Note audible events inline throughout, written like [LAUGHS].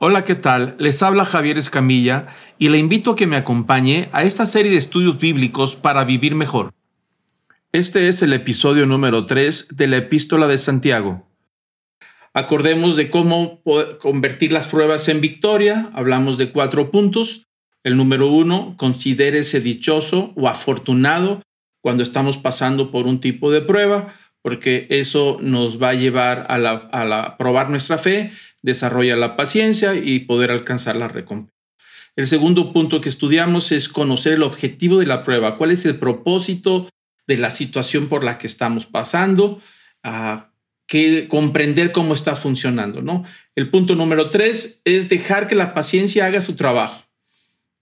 Hola, ¿qué tal? Les habla Javier Escamilla y le invito a que me acompañe a esta serie de estudios bíblicos para vivir mejor. Este es el episodio número 3 de la epístola de Santiago. Acordemos de cómo convertir las pruebas en victoria. Hablamos de cuatro puntos. El número uno, considérese dichoso o afortunado cuando estamos pasando por un tipo de prueba, porque eso nos va a llevar a, la, a probar nuestra fe, desarrolla la paciencia y poder alcanzar la recompensa. El segundo punto que estudiamos es conocer el objetivo de la prueba, cuál es el propósito de la situación por la que estamos pasando, a que comprender cómo está funcionando, ¿no? El punto número tres es dejar que la paciencia haga su trabajo.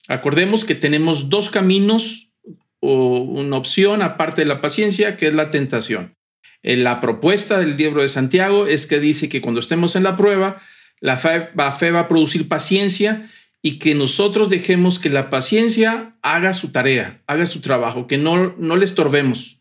Acordemos que tenemos dos caminos o una opción aparte de la paciencia, que es la tentación. En la propuesta del libro de Santiago es que dice que cuando estemos en la prueba, la fe, va a producir paciencia y que nosotros dejemos que la paciencia haga su tarea, haga su trabajo, que no, no le estorbemos,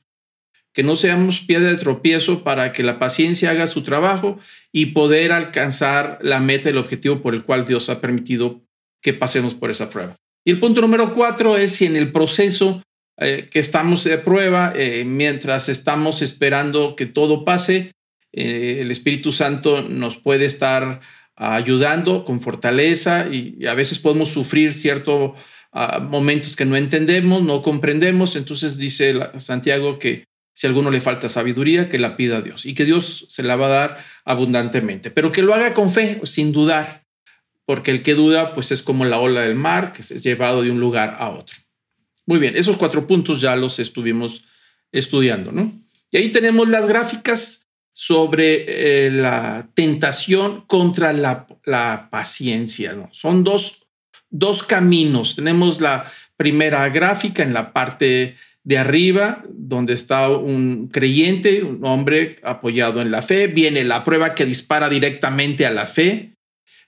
que no seamos piedra de tropiezo para que la paciencia haga su trabajo y poder alcanzar la meta, el objetivo por el cual Dios ha permitido que pasemos por esa prueba. Y el punto número cuatro es si en el proceso eh, que estamos de prueba, eh, mientras estamos esperando que todo pase, eh, el Espíritu Santo nos puede estar ayudando con fortaleza y, a veces podemos sufrir ciertos ah, momentos que no entendemos, no comprendemos. Entonces dice Santiago que si a alguno le falta sabiduría, que la pida a Dios y que Dios se la va a dar abundantemente, pero que lo haga con fe, sin dudar, porque el que duda pues es como la ola del mar que se es llevado de un lugar a otro. Muy bien, esos cuatro puntos ya los estuvimos estudiando, ¿no? Y ahí tenemos las gráficas sobre eh, la tentación contra la, paciencia. ¿no? Son dos, dos caminos. Tenemos la primera gráfica en la parte de arriba, donde está un creyente, un hombre apoyado en la fe. Viene la prueba que dispara directamente a la fe,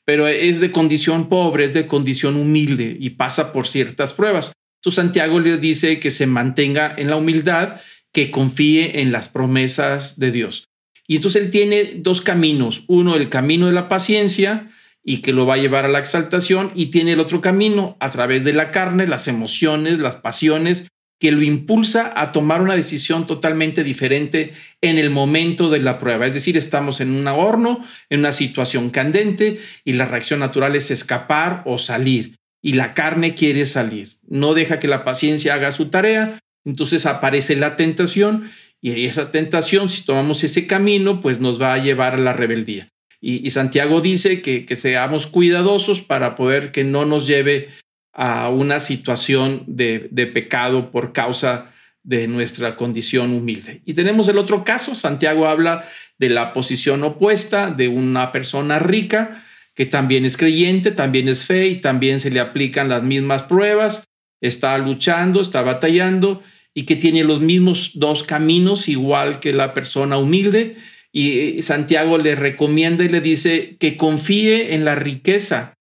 pero es de condición pobre, es de condición humilde y pasa por ciertas pruebas. Entonces Santiago le dice que se mantenga en la humildad, que confíe en las promesas de Dios. Y entonces él tiene dos caminos. Uno, el camino de la paciencia y que lo va a llevar a la exaltación. Y tiene el otro camino a través de la carne, las emociones, las pasiones, que lo impulsa a tomar una decisión totalmente diferente en el momento de la prueba. Es decir, estamos en un horno, en una situación candente y la reacción natural es escapar o salir. Y la carne quiere salir. No deja que la paciencia haga su tarea. Entonces aparece la tentación y esa tentación, si tomamos ese camino, pues nos va a llevar a la rebeldía. Y, Santiago dice que, que, seamos cuidadosos para poder que no nos lleve a una situación de, de pecado por causa de nuestra condición humilde. Y tenemos el otro caso, Santiago habla de la posición opuesta de una persona rica que también es creyente, también es fe y también se le aplican las mismas pruebas, está luchando, está batallando y que tiene los mismos dos caminos, igual que la persona humilde. Y Santiago le recomienda y le dice que confíe en la riqueza,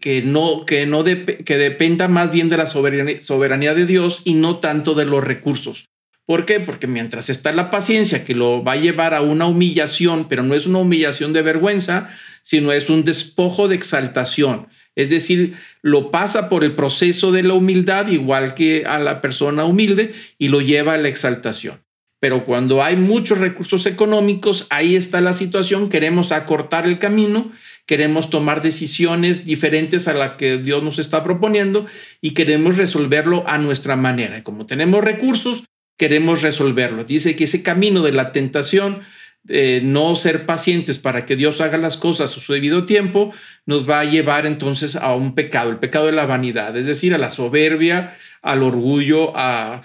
que no, que no que dependa más bien de la soberanía, soberanía de Dios y no tanto de los recursos. ¿Por qué? Porque mientras está la paciencia que lo va a llevar a una humillación, pero no es una humillación de vergüenza, sino es un despojo de exaltación. Es decir, lo pasa por el proceso de la humildad, igual que a la persona humilde, y lo lleva a la exaltación. Pero cuando hay muchos recursos económicos, ahí está la situación, queremos acortar el camino, queremos tomar decisiones diferentes a la que Dios nos está proponiendo y queremos resolverlo a nuestra manera. Como tenemos recursos, queremos resolverlo. Dice que ese camino de la tentación no ser pacientes para que Dios haga las cosas a su debido tiempo, nos va a llevar entonces a un pecado, el pecado de la vanidad, es decir, a la soberbia, al orgullo, a,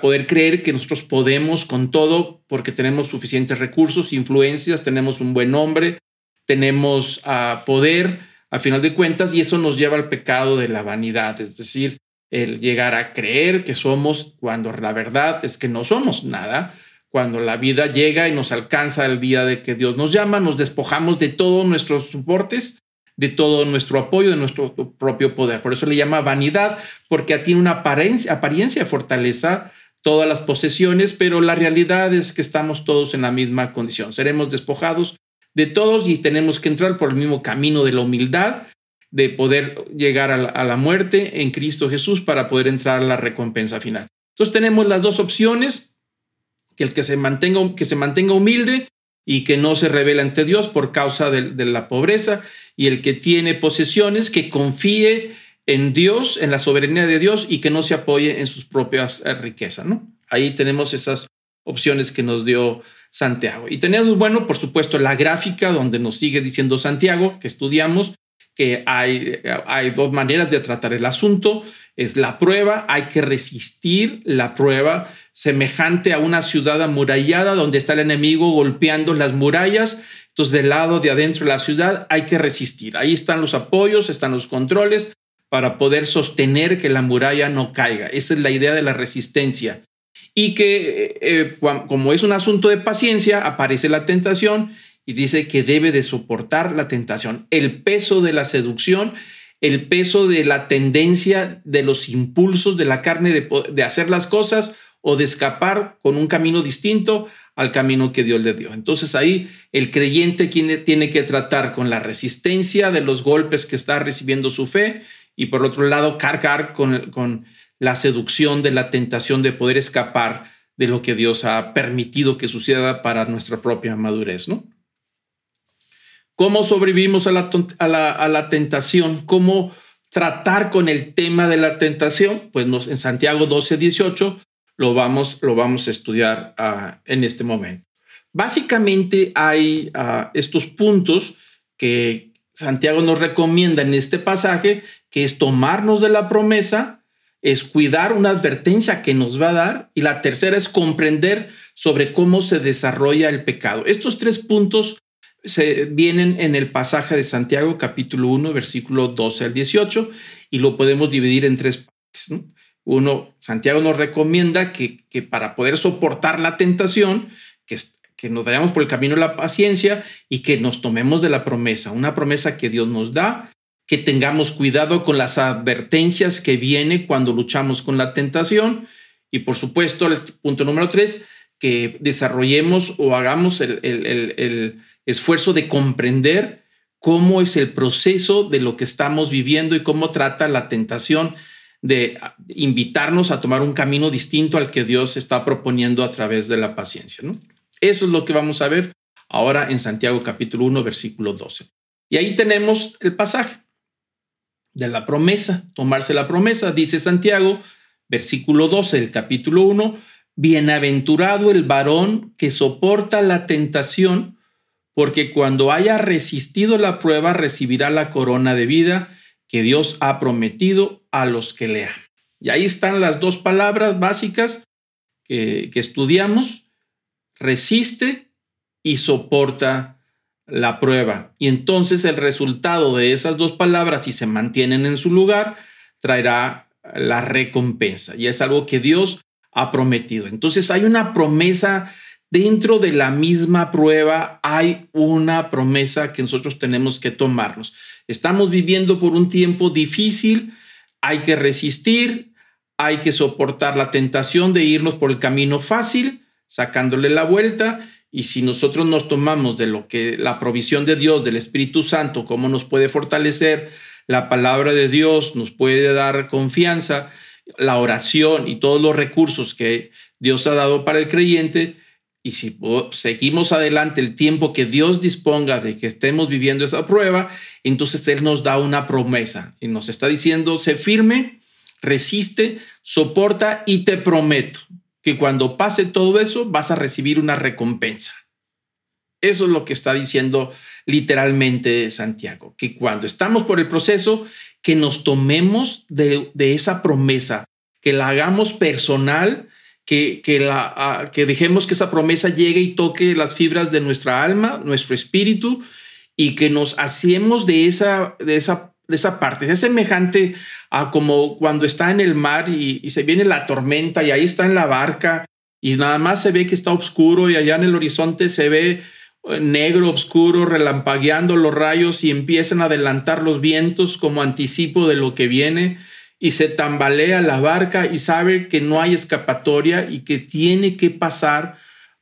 poder creer que nosotros podemos con todo porque tenemos suficientes recursos, influencias, tenemos un buen nombre, tenemos uh, poder, al final de cuentas, y eso nos lleva al pecado de la vanidad, es decir, el llegar a creer que somos cuando la verdad es que no somos nada cuando la vida llega y nos alcanza el día de que Dios nos llama, nos despojamos de todos nuestros soportes, de todo nuestro apoyo, de nuestro propio poder. Por eso le llama vanidad, porque tiene una apariencia, apariencia de fortaleza todas las posesiones, pero la realidad es que estamos todos en la misma condición. Seremos despojados de todos y tenemos que entrar por el mismo camino de la humildad, de poder llegar a la, muerte en Cristo Jesús para poder entrar a la recompensa final. Entonces tenemos las dos opciones, que el que se mantenga, que se mantenga humilde y que no se revela ante Dios por causa de, la pobreza, y el que tiene posesiones, que confíe en Dios, en la soberanía de Dios y que no se apoye en sus propias eh, riquezas. ¿no? Ahí tenemos esas opciones que nos dio Santiago. Y tenemos, bueno, por supuesto, la gráfica donde nos sigue diciendo Santiago, que estudiamos, que hay, hay dos maneras de tratar el asunto. Es la prueba, hay que resistir la prueba semejante a una ciudad amurallada donde está el enemigo golpeando las murallas. Entonces, del lado de adentro de la ciudad hay que resistir. Ahí están los apoyos, están los controles para poder sostener que la muralla no caiga. Esa es la idea de la resistencia. Y que eh, como es un asunto de paciencia, aparece la tentación y dice que debe de soportar la tentación, el peso de la seducción, el peso de la tendencia de los impulsos de la carne de, de hacer las cosas o de escapar con un camino distinto al camino que Dios le dio. Entonces ahí el creyente tiene que tratar con la resistencia de los golpes que está recibiendo su fe y por otro lado cargar con, con la seducción de la tentación de poder escapar de lo que Dios ha permitido que suceda para nuestra propia madurez, ¿no? ¿Cómo sobrevivimos a la, a la, tentación? ¿Cómo tratar con el tema de la tentación? Pues nos, en Santiago 12, 18 lo vamos, lo vamos a estudiar uh, en este momento. Básicamente hay uh, estos puntos que Santiago nos recomienda en este pasaje, que es tomarnos de la promesa, es cuidar una advertencia que nos va a dar y la tercera es comprender sobre cómo se desarrolla el pecado. Estos tres puntos se vienen en el pasaje de Santiago capítulo 1 versículo 12 al 18 y lo podemos dividir en tres partes. Uno, Santiago nos recomienda que, que para poder soportar la tentación, que, que nos vayamos por el camino de la paciencia y que nos tomemos de la promesa, una promesa que Dios nos da, que tengamos cuidado con las advertencias que viene cuando luchamos con la tentación y por supuesto el punto número tres, que desarrollemos o hagamos el, esfuerzo de comprender cómo es el proceso de lo que estamos viviendo y cómo trata la tentación de invitarnos a tomar un camino distinto al que Dios está proponiendo a través de la paciencia. Eso es lo que vamos a ver ahora en Santiago capítulo 1, versículo 12. Y ahí tenemos el pasaje de la promesa, tomarse la promesa, dice Santiago, versículo 12 del capítulo 1, bienaventurado el varón que soporta la tentación, porque cuando haya resistido la prueba recibirá la corona de vida que Dios ha prometido a los que le. Y ahí están las dos palabras básicas que, que estudiamos, resiste y soporta la prueba. Y entonces el resultado de esas dos palabras, si se mantienen en su lugar, traerá la recompensa. Y es algo que Dios ha prometido. Entonces hay una promesa dentro de la misma prueba hay una promesa que nosotros tenemos que tomarnos. Estamos viviendo por un tiempo difícil, hay que resistir, hay que soportar la tentación de irnos por el camino fácil, sacándole la vuelta, y si nosotros nos tomamos de lo que la provisión de Dios, del Espíritu Santo, cómo nos puede fortalecer, la palabra de Dios nos puede dar confianza, la oración y todos los recursos que Dios ha dado para el creyente, y si seguimos adelante el tiempo que Dios disponga de que estemos viviendo esa prueba, entonces Él nos da una promesa y nos está diciendo, sé firme, resiste, soporta y te prometo que cuando pase todo eso vas a recibir una recompensa. Eso es lo que está diciendo literalmente Santiago, que cuando estamos por el proceso, que nos tomemos de, de esa promesa, que la hagamos personal que, la, que dejemos que esa promesa llegue y toque las fibras de nuestra alma, nuestro espíritu, y que nos hacemos de esa, de esa, de esa parte. Es semejante a como cuando está en el mar y, y se viene la tormenta y ahí está en la barca y nada más se ve que está oscuro y allá en el horizonte se ve eh, negro, oscuro, relampagueando los rayos y empiezan a adelantar los vientos como anticipo de lo que viene y se tambalea la barca y sabe que no hay escapatoria y que tiene que pasar,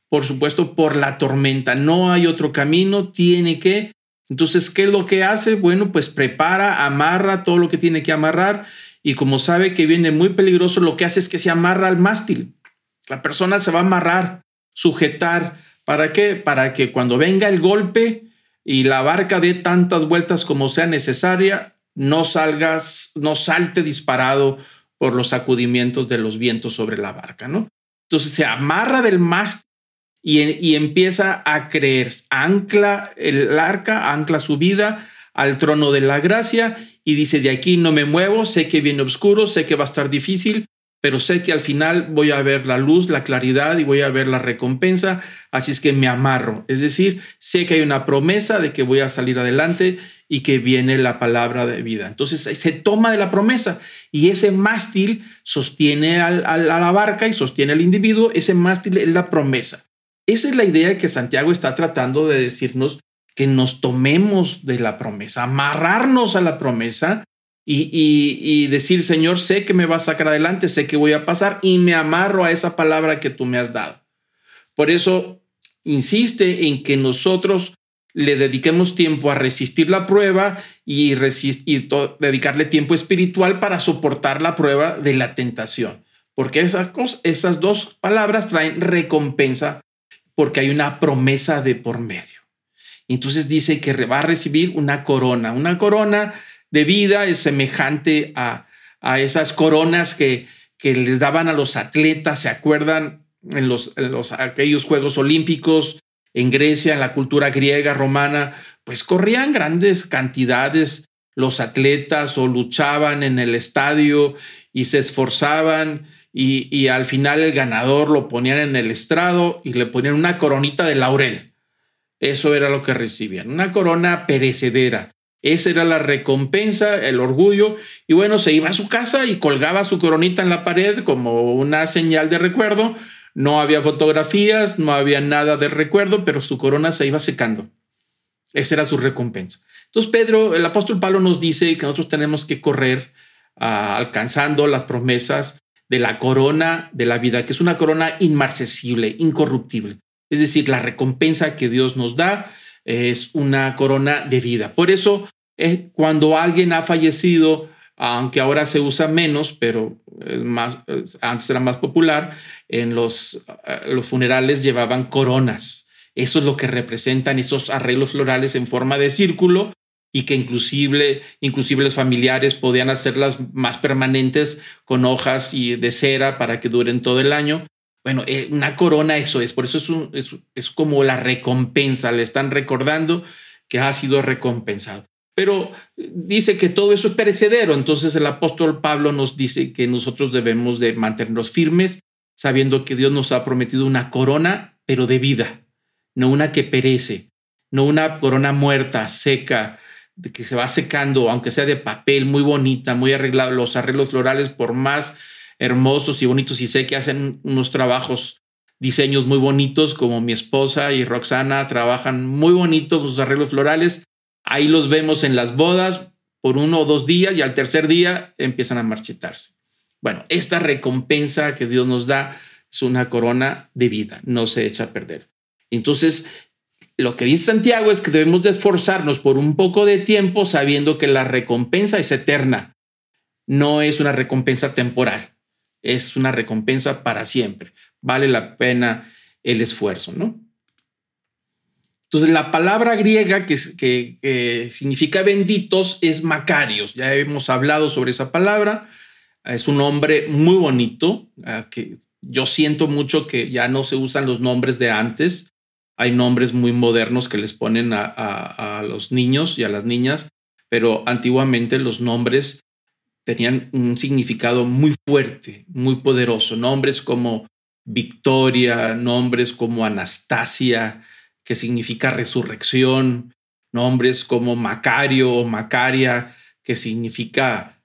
por supuesto, por la tormenta. No hay otro camino, tiene que Entonces, ¿qué es lo que hace? Bueno, pues prepara, amarra todo lo que tiene que amarrar y como sabe que viene muy peligroso, lo que hace es que se amarra al mástil. La persona se va a amarrar, sujetar. ¿Para qué? Para que cuando venga el golpe y la barca dé tantas vueltas como sea necesaria, no salgas, no salte disparado por los sacudimientos de los vientos sobre la barca, ¿no? Entonces se amarra del mástil y, y empieza a creer, ancla el arca, ancla su vida al trono de la gracia y dice, de aquí no me muevo, sé que viene oscuro, sé que va a estar difícil, pero sé que al final voy a ver la luz, la claridad y voy a ver la recompensa, así es que me amarro. Es decir, sé que hay una promesa de que voy a salir adelante y que viene la palabra de vida. Entonces se toma de la promesa y ese mástil sostiene a la barca y sostiene al individuo, ese mástil es la promesa. Esa es la idea que Santiago está tratando de decirnos que nos tomemos de la promesa, amarrarnos a la promesa y, y, decir, Señor, sé que me vas a sacar adelante, sé que voy a pasar y me amarro a esa palabra que tú me has dado. Por eso insiste en que nosotros le dediquemos tiempo a resistir la prueba y, y dedicarle tiempo espiritual para soportar la prueba de la tentación. Porque esas, esas dos palabras traen recompensa porque hay una promesa de por medio. Entonces dice que va a recibir una corona. Una corona de vida es semejante a, a esas coronas que, que les daban a los atletas, ¿se acuerdan? En los, en los, aquellos Juegos Olímpicos en Grecia, en la cultura griega, romana, pues corrían grandes cantidades los atletas o luchaban en el estadio y se esforzaban y, y, al final el ganador lo ponían en el estrado y le ponían una coronita de laurel. Eso era lo que recibían, una corona perecedera. Esa era la recompensa, el orgullo. Y bueno, se iba a su casa y colgaba su coronita en la pared como una señal de recuerdo. No había fotografías, no había nada de recuerdo, pero su corona se iba secando. Esa era su recompensa. Entonces Pedro, el apóstol Pablo nos dice que nosotros tenemos que correr ah, alcanzando las promesas de la corona de la vida, que es una corona inmarcesible, incorruptible. Es decir, la recompensa que Dios nos da es una corona de vida. Por eso, eh, cuando alguien ha fallecido, aunque ahora se usa menos, pero más, antes era más popular, en los, eh, los funerales llevaban coronas. Eso es lo que representan esos arreglos florales en forma de círculo y que inclusive, inclusive los familiares podían hacerlas más permanentes con hojas y de cera para que duren todo el año. Bueno, eh, una corona eso es, por eso es, es, como la recompensa, le están recordando que ha sido recompensado. Pero dice que todo eso es perecedero, entonces el apóstol Pablo nos dice que nosotros debemos de mantenernos firmes, sabiendo que Dios nos ha prometido una corona, pero de vida, no una que perece, no una corona muerta, seca, que se va secando, aunque sea de papel, muy bonita, muy arreglado, los arreglos florales, por más hermosos y bonitos y sé que hacen unos trabajos, diseños muy bonitos como mi esposa y Roxana trabajan muy bonitos sus arreglos florales. Ahí los vemos en las bodas por uno o dos días y al tercer día empiezan a marchitarse. Bueno, esta recompensa que Dios nos da es una corona de vida, no se echa a perder. Entonces, lo que dice Santiago es que debemos de esforzarnos por un poco de tiempo sabiendo que la recompensa es eterna, no es una recompensa temporal es una recompensa para siempre. Vale la pena el esfuerzo, ¿no? Entonces, la palabra griega que, que, significa benditos es Macarios. Ya hemos hablado sobre esa palabra. Es un nombre muy bonito, ah, que yo siento mucho que ya no se usan los nombres de antes. Hay nombres muy modernos que les ponen a, a los niños y a las niñas, pero antiguamente los nombres tenían un significado muy fuerte, muy poderoso. Nombres como Victoria, nombres como Anastasia, que significa resurrección, nombres como Macario o Macaria, que significa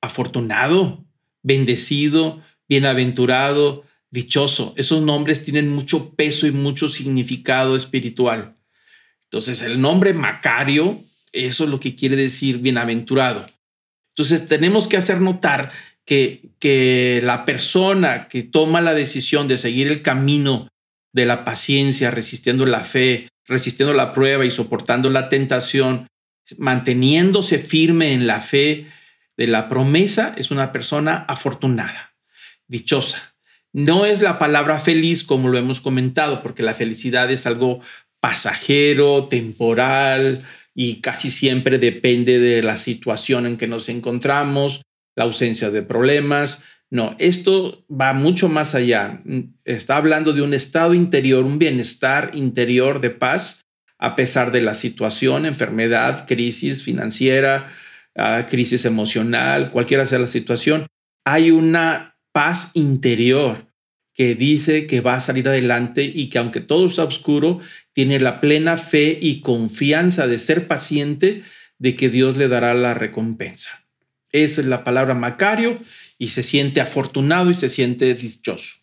afortunado, bendecido, bienaventurado, dichoso. Esos nombres tienen mucho peso y mucho significado espiritual. Entonces, el nombre Macario, eso es lo que quiere decir bienaventurado. Entonces tenemos que hacer notar que, que la persona que toma la decisión de seguir el camino de la paciencia, resistiendo la fe, resistiendo la prueba y soportando la tentación, manteniéndose firme en la fe de la promesa, es una persona afortunada, dichosa. No es la palabra feliz como lo hemos comentado, porque la felicidad es algo pasajero, temporal y casi siempre depende de la situación en que nos encontramos, la ausencia de problemas. No, esto va mucho más allá. Está hablando de un estado interior, un bienestar interior de paz a pesar de la situación, enfermedad, crisis financiera, ah, crisis emocional, cualquiera sea la situación. Hay una paz interior que dice que va a salir adelante y que aunque todo está oscuro, tiene la plena fe y confianza de ser paciente de que Dios le dará la recompensa. Esa es la palabra Macario y se siente afortunado y se siente dichoso.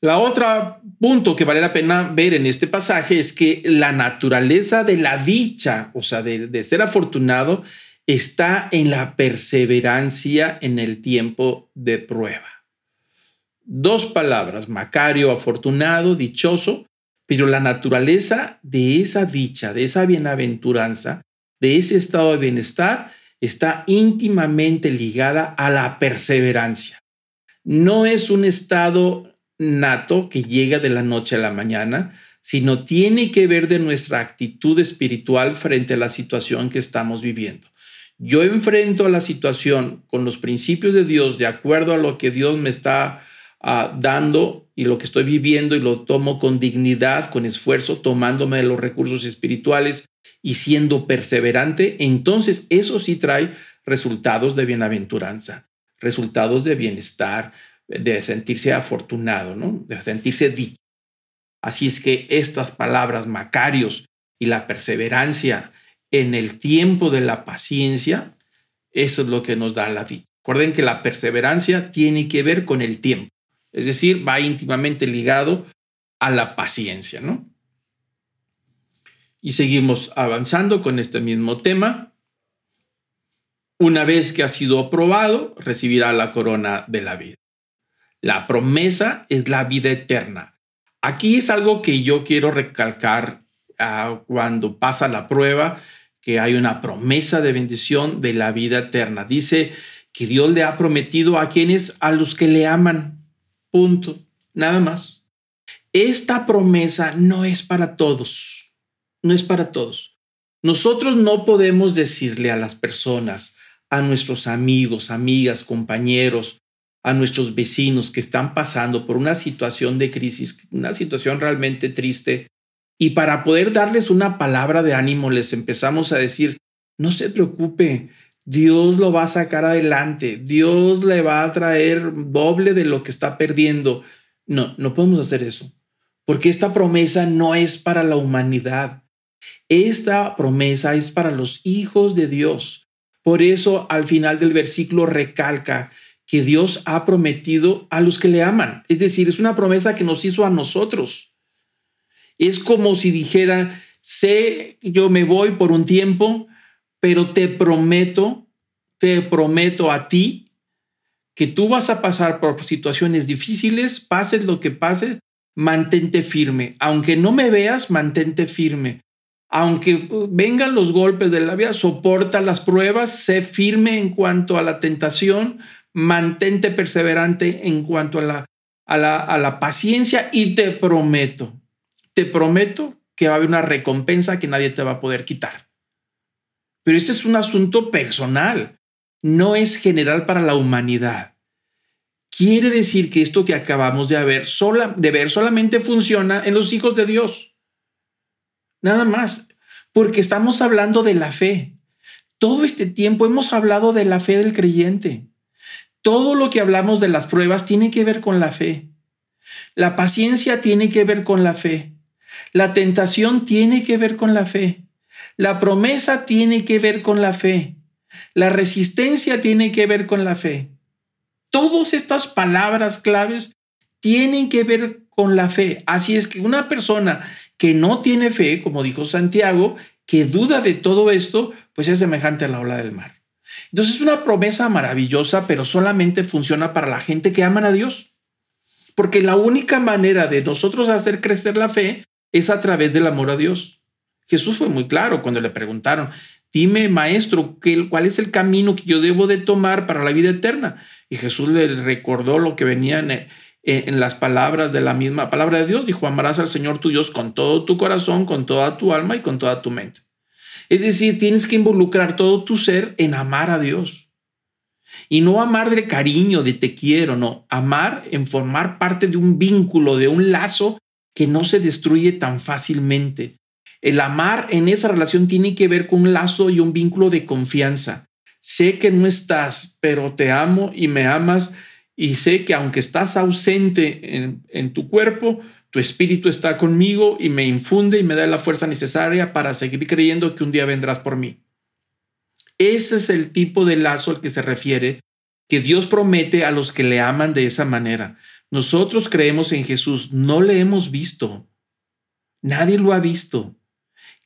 La otra punto que vale la pena ver en este pasaje es que la naturaleza de la dicha, o sea, de, de ser afortunado, está en la perseverancia en el tiempo de prueba. Dos palabras, Macario, afortunado, dichoso, pero la naturaleza de esa dicha, de esa bienaventuranza, de ese estado de bienestar, está íntimamente ligada a la perseverancia. No es un estado nato que llega de la noche a la mañana, sino tiene que ver de nuestra actitud espiritual frente a la situación que estamos viviendo. Yo enfrento a la situación con los principios de Dios de acuerdo a lo que Dios me está dando y lo que estoy viviendo y lo tomo con dignidad, con esfuerzo, tomándome de los recursos espirituales y siendo perseverante, entonces eso sí trae resultados de bienaventuranza, resultados de bienestar, de sentirse afortunado, ¿no? de sentirse dicho. Así es que estas palabras, Macarios y la perseverancia en el tiempo de la paciencia, eso es lo que nos da la dicha. Recuerden que la perseverancia tiene que ver con el tiempo, es decir, va íntimamente ligado a la paciencia, ¿no? Y seguimos avanzando con este mismo tema. Una vez que ha sido aprobado, recibirá la corona de la vida. La promesa es la vida eterna. Aquí es algo que yo quiero recalcar ah, cuando pasa la prueba, que hay una promesa de bendición de la vida eterna. Dice que Dios le ha prometido a quienes, a los que le aman. Punto. Nada más. Esta promesa no es para todos. No es para todos. Nosotros no podemos decirle a las personas, a nuestros amigos, amigas, compañeros, a nuestros vecinos que están pasando por una situación de crisis, una situación realmente triste, y para poder darles una palabra de ánimo les empezamos a decir, no se preocupe, Dios lo va a sacar adelante, Dios le va a traer doble de lo que está perdiendo. No, no podemos hacer eso, porque esta promesa no es para la humanidad. Esta promesa es para los hijos de Dios. Por eso al final del versículo recalca que Dios ha prometido a los que le aman. Es decir, es una promesa que nos hizo a nosotros. Es como si dijera, sé, yo me voy por un tiempo, pero te prometo, te prometo a ti que tú vas a pasar por situaciones difíciles, pases lo que pase, mantente firme. Aunque no me veas, mantente firme. Aunque vengan los golpes de la vida, soporta las pruebas, sé firme en cuanto a la tentación, mantente perseverante en cuanto a la, a la, a la paciencia y te prometo, te prometo que va a haber una recompensa que nadie te va a poder quitar. Pero este es un asunto personal, no es general para la humanidad. Quiere decir que esto que acabamos de ver, sola, ver solamente funciona en los hijos de Dios. Nada más, porque estamos hablando de la fe. Todo este tiempo hemos hablado de la fe del creyente. Todo lo que hablamos de las pruebas tiene que ver con la fe. La paciencia tiene que ver con la fe. La tentación tiene que ver con la fe. La promesa tiene que ver con la fe. La resistencia tiene que ver con la fe. Todas estas palabras claves tienen que ver con la fe. Así es que una persona que no tiene fe, como dijo Santiago, que duda de todo esto, pues es semejante a la ola del mar. Entonces es una promesa maravillosa, pero solamente funciona para la gente que aman a Dios. Porque la única manera de nosotros hacer crecer la fe es a través del amor a Dios. Jesús fue muy claro cuando le preguntaron, dime maestro, ¿cuál es el camino que yo debo de tomar para la vida eterna? Y Jesús le recordó lo que venía en, en las palabras de la misma palabra de Dios. Dijo, amarás al Señor tu Dios con todo tu corazón, con toda tu alma y con toda tu mente. Es decir, tienes que involucrar todo tu ser en amar a Dios. Y no amar de cariño, de te quiero, no. Amar en formar parte de un vínculo, de un lazo que no se destruye tan fácilmente. El amar en esa relación tiene que ver con un lazo y un vínculo de confianza. Sé que no estás, pero te amo y me amas y sé que aunque estás ausente en, en tu cuerpo, tu espíritu está conmigo y me infunde y me da la fuerza necesaria para seguir creyendo que un día vendrás por mí. Ese es el tipo de lazo al que se refiere que Dios promete a los que le aman de esa manera. Nosotros creemos en Jesús, no le hemos visto. Nadie lo ha visto.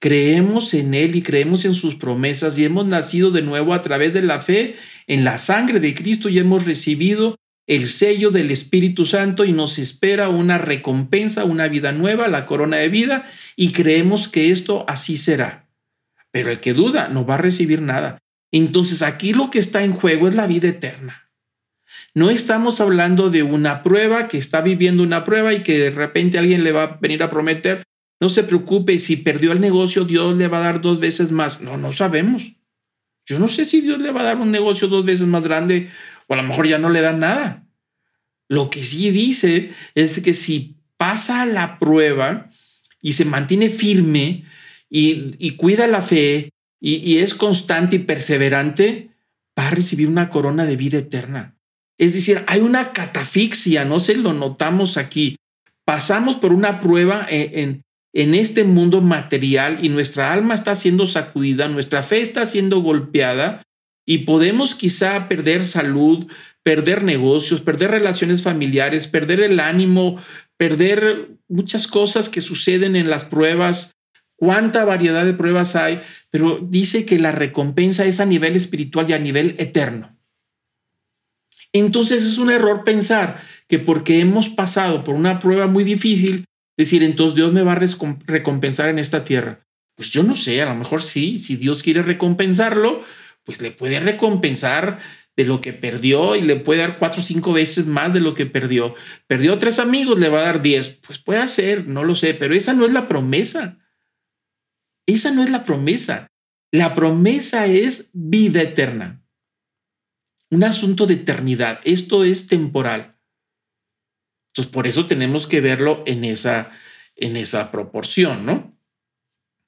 Creemos en Él y creemos en sus promesas y hemos nacido de nuevo a través de la fe en la sangre de Cristo y hemos recibido el sello del Espíritu Santo y nos espera una recompensa, una vida nueva, la corona de vida y creemos que esto así será. Pero el que duda no va a recibir nada. Entonces aquí lo que está en juego es la vida eterna. No estamos hablando de una prueba que está viviendo una prueba y que de repente alguien le va a venir a prometer, no se preocupe, si perdió el negocio, Dios le va a dar dos veces más. No, no sabemos. Yo no sé si Dios le va a dar un negocio dos veces más grande o a lo mejor ya no le da nada. Lo que sí dice es que si pasa la prueba y se mantiene firme y, cuida la fe y, es constante y perseverante, va a recibir una corona de vida eterna. Es decir, hay una catafixia, no se lo notamos aquí. Pasamos por una prueba en, este mundo material y nuestra alma está siendo sacudida, nuestra fe está siendo golpeada y podemos quizá perder salud, perder negocios, perder relaciones familiares, perder el ánimo, perder muchas cosas que suceden en las pruebas, cuánta variedad de pruebas hay, pero dice que la recompensa es a nivel espiritual y a nivel eterno. Entonces es un error pensar que porque hemos pasado por una prueba muy difícil, decir, entonces Dios me va a recompensar en esta tierra. Pues yo no sé, a lo mejor sí, si Dios quiere recompensarlo, pues le puede recompensar de lo que perdió y le puede dar cuatro o cinco veces más de lo que perdió. Perdió tres amigos, le va a dar diez. Pues puede ser, no lo sé, pero esa no es la promesa. Esa no es la promesa. La promesa es vida eterna. Un asunto de eternidad. Esto es temporal. Entonces, por eso tenemos que verlo en esa, en esa proporción, ¿no?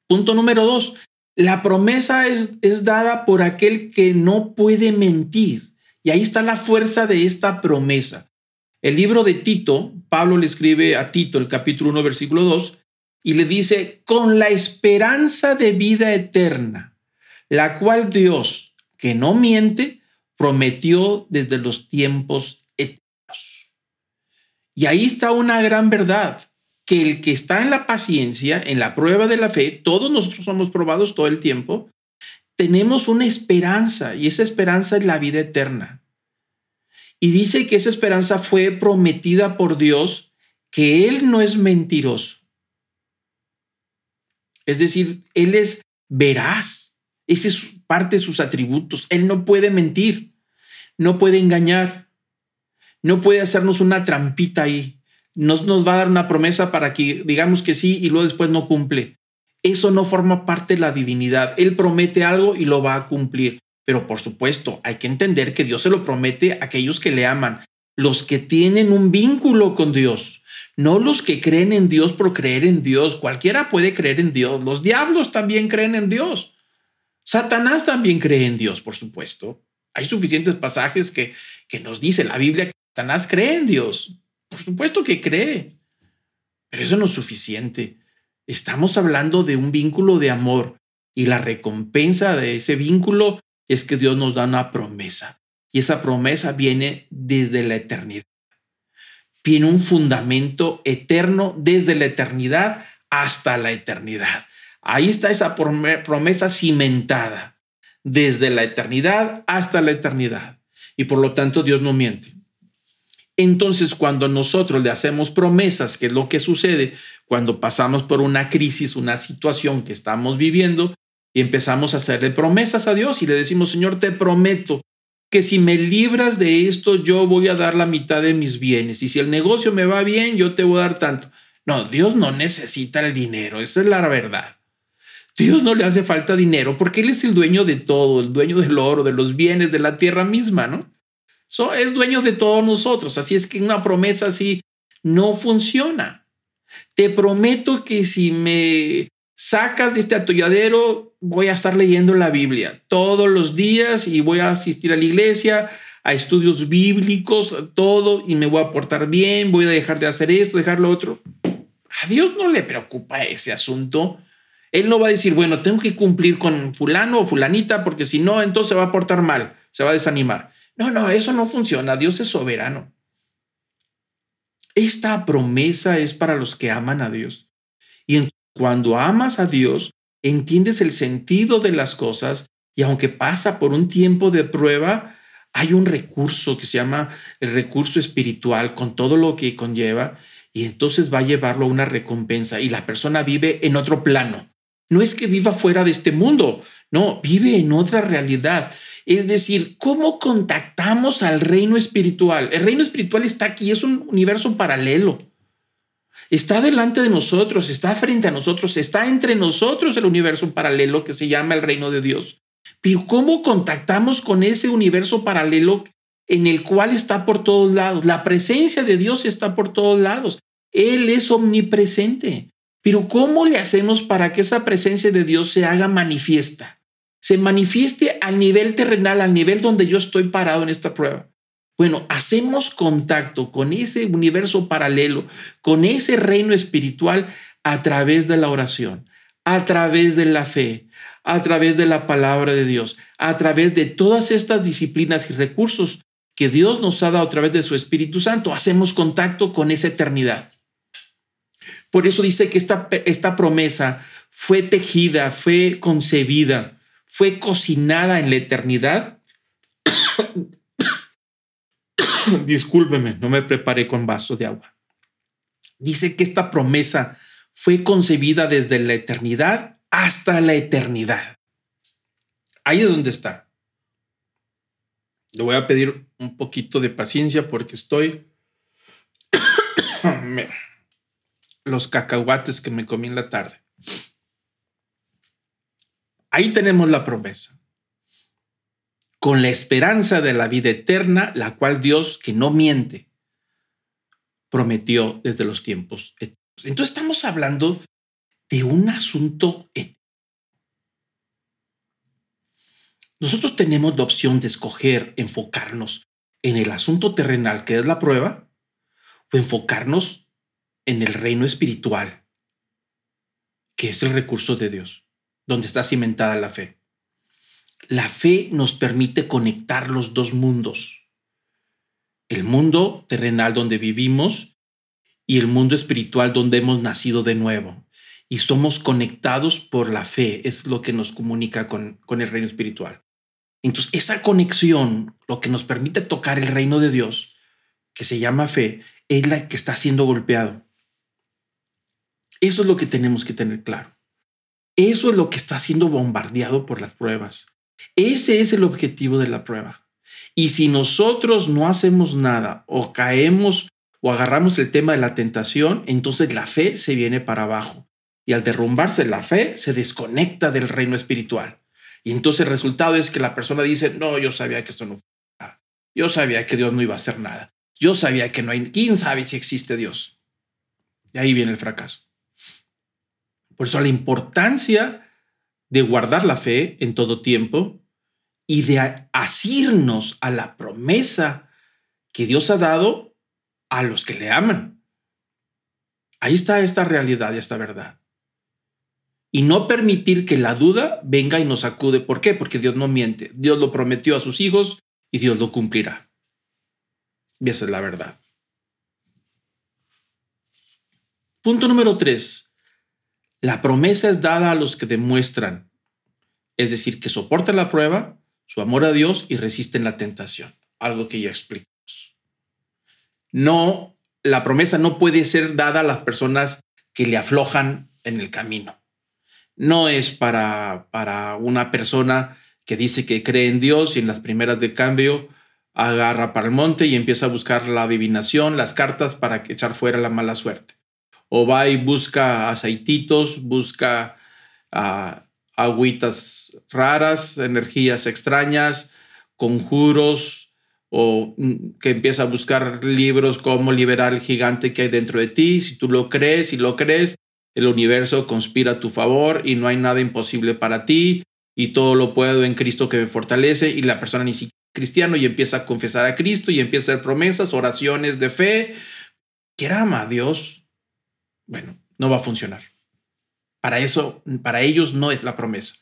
Punto número dos. La promesa es, es dada por aquel que no puede mentir. Y ahí está la fuerza de esta promesa. El libro de Tito, Pablo le escribe a Tito, el capítulo 1, versículo 2, y le dice, con la esperanza de vida eterna, la cual Dios, que no miente, prometió desde los tiempos. Y ahí está una gran verdad, que el que está en la paciencia, en la prueba de la fe, todos nosotros somos probados todo el tiempo, tenemos una esperanza y esa esperanza es la vida eterna. Y dice que esa esperanza fue prometida por Dios, que Él no es mentiroso. Es decir, Él es veraz. Ese es parte de sus atributos. Él no puede mentir, no puede engañar, no puede hacernos una trampita ahí. No nos va a dar una promesa para que digamos que sí y luego después no cumple. Eso no forma parte de la divinidad. Él promete algo y lo va a cumplir. Pero por supuesto, hay que entender que Dios se lo promete a aquellos que le aman, los que tienen un vínculo con Dios no los que creen en Dios por creer en Dios. Cualquiera puede creer en Dios. Los diablos también creen en Dios. Satanás también cree en Dios, por supuesto. Hay suficientes pasajes que, que nos dice la Biblia Satanás cree en Dios. Por supuesto que cree. Pero eso no es suficiente. Estamos hablando de un vínculo de amor y la recompensa de ese vínculo es que Dios nos da una promesa. Y esa promesa viene desde la eternidad tiene un fundamento eterno desde la eternidad hasta la eternidad. Ahí está esa promesa cimentada desde la eternidad hasta la eternidad. Y por lo tanto Dios no miente. Entonces, cuando nosotros le hacemos promesas, que es lo que sucede cuando pasamos por una crisis, una situación que estamos viviendo, y empezamos a hacerle promesas a Dios y le decimos, Señor, te prometo que si me libras de esto, yo voy a dar la mitad de mis bienes. Y si el negocio me va bien, yo te voy a dar tanto. No, Dios no necesita el dinero, esa es la verdad. Dios no le hace falta dinero porque Él es el dueño de todo, el dueño del oro, de los bienes, de la tierra misma, ¿no? Es dueño de todos nosotros. Así es que una promesa así no funciona. Te prometo que si me sacas de este atolladero, voy a estar leyendo la Biblia todos los días y voy a asistir a la iglesia, a estudios bíblicos, todo, y me voy a portar bien, voy a dejar de hacer esto, dejar lo otro. A Dios no le preocupa ese asunto. Él no va a decir, bueno, tengo que cumplir con fulano o fulanita, porque si no, entonces se va a portar mal, se va a desanimar. No, no, eso no funciona. Dios es soberano. Esta promesa es para los que aman a Dios. Y cuando amas a Dios, entiendes el sentido de las cosas y aunque pasa por un tiempo de prueba, hay un recurso que se llama el recurso espiritual con todo lo que conlleva y entonces va a llevarlo a una recompensa y la persona vive en otro plano. No es que viva fuera de este mundo, no, vive en otra realidad. Es decir, ¿cómo contactamos al reino espiritual? El reino espiritual está aquí, es un universo paralelo. Está delante de nosotros, está frente a nosotros, está entre nosotros el universo paralelo que se llama el reino de Dios. Pero ¿cómo contactamos con ese universo paralelo en el cual está por todos lados? La presencia de Dios está por todos lados. Él es omnipresente. Pero ¿cómo le hacemos para que esa presencia de Dios se haga manifiesta? Se manifieste al nivel terrenal, al nivel donde yo estoy parado en esta prueba. Bueno, hacemos contacto con ese universo paralelo, con ese reino espiritual a través de la oración, a través de la fe, a través de la palabra de Dios, a través de todas estas disciplinas y recursos que Dios nos ha dado a través de su Espíritu Santo. Hacemos contacto con esa eternidad. Por eso dice que esta, esta promesa fue tejida, fue concebida fue cocinada en la eternidad. [COUGHS] Discúlpeme, no me preparé con vaso de agua. Dice que esta promesa fue concebida desde la eternidad hasta la eternidad. Ahí es donde está. Le voy a pedir un poquito de paciencia porque estoy... [COUGHS] Los cacahuates que me comí en la tarde. Ahí tenemos la promesa. Con la esperanza de la vida eterna, la cual Dios, que no miente, prometió desde los tiempos. Entonces estamos hablando de un asunto Nosotros tenemos la opción de escoger enfocarnos en el asunto terrenal, que es la prueba, o enfocarnos en el reino espiritual, que es el recurso de Dios donde está cimentada la fe. La fe nos permite conectar los dos mundos. El mundo terrenal donde vivimos y el mundo espiritual donde hemos nacido de nuevo. Y somos conectados por la fe, es lo que nos comunica con, con el reino espiritual. Entonces, esa conexión, lo que nos permite tocar el reino de Dios, que se llama fe, es la que está siendo golpeado. Eso es lo que tenemos que tener claro. Eso es lo que está siendo bombardeado por las pruebas. Ese es el objetivo de la prueba. Y si nosotros no hacemos nada o caemos o agarramos el tema de la tentación, entonces la fe se viene para abajo. Y al derrumbarse la fe, se desconecta del reino espiritual. Y entonces el resultado es que la persona dice, no, yo sabía que esto no... Yo sabía que Dios no iba a hacer nada. Yo sabía que no hay... ¿Quién sabe si existe Dios? Y ahí viene el fracaso. Por eso la importancia de guardar la fe en todo tiempo y de asirnos a la promesa que Dios ha dado a los que le aman. Ahí está esta realidad y esta verdad. Y no permitir que la duda venga y nos acude. ¿Por qué? Porque Dios no miente. Dios lo prometió a sus hijos y Dios lo cumplirá. Y esa es la verdad. Punto número tres. La promesa es dada a los que demuestran, es decir, que soportan la prueba, su amor a Dios y resisten la tentación, algo que ya explicamos. no, la promesa no puede ser dada a las personas que le aflojan en el camino. No es para, para una persona que dice que cree en Dios y en las primeras de cambio agarra para el monte y empieza a buscar la adivinación, las cartas para echar fuera la mala suerte. O va y busca aceititos, busca uh, agüitas raras, energías extrañas, conjuros, o mm, que empieza a buscar libros como liberar el gigante que hay dentro de ti. Si tú lo crees y lo crees, el universo conspira a tu favor y no hay nada imposible para ti y todo lo puedo en Cristo que me fortalece y la persona ni siquiera cristiano y empieza a confesar a Cristo y empieza a hacer promesas, oraciones de fe, que ama a Dios, bueno, no va a funcionar. Para eso, para ellos no es la promesa.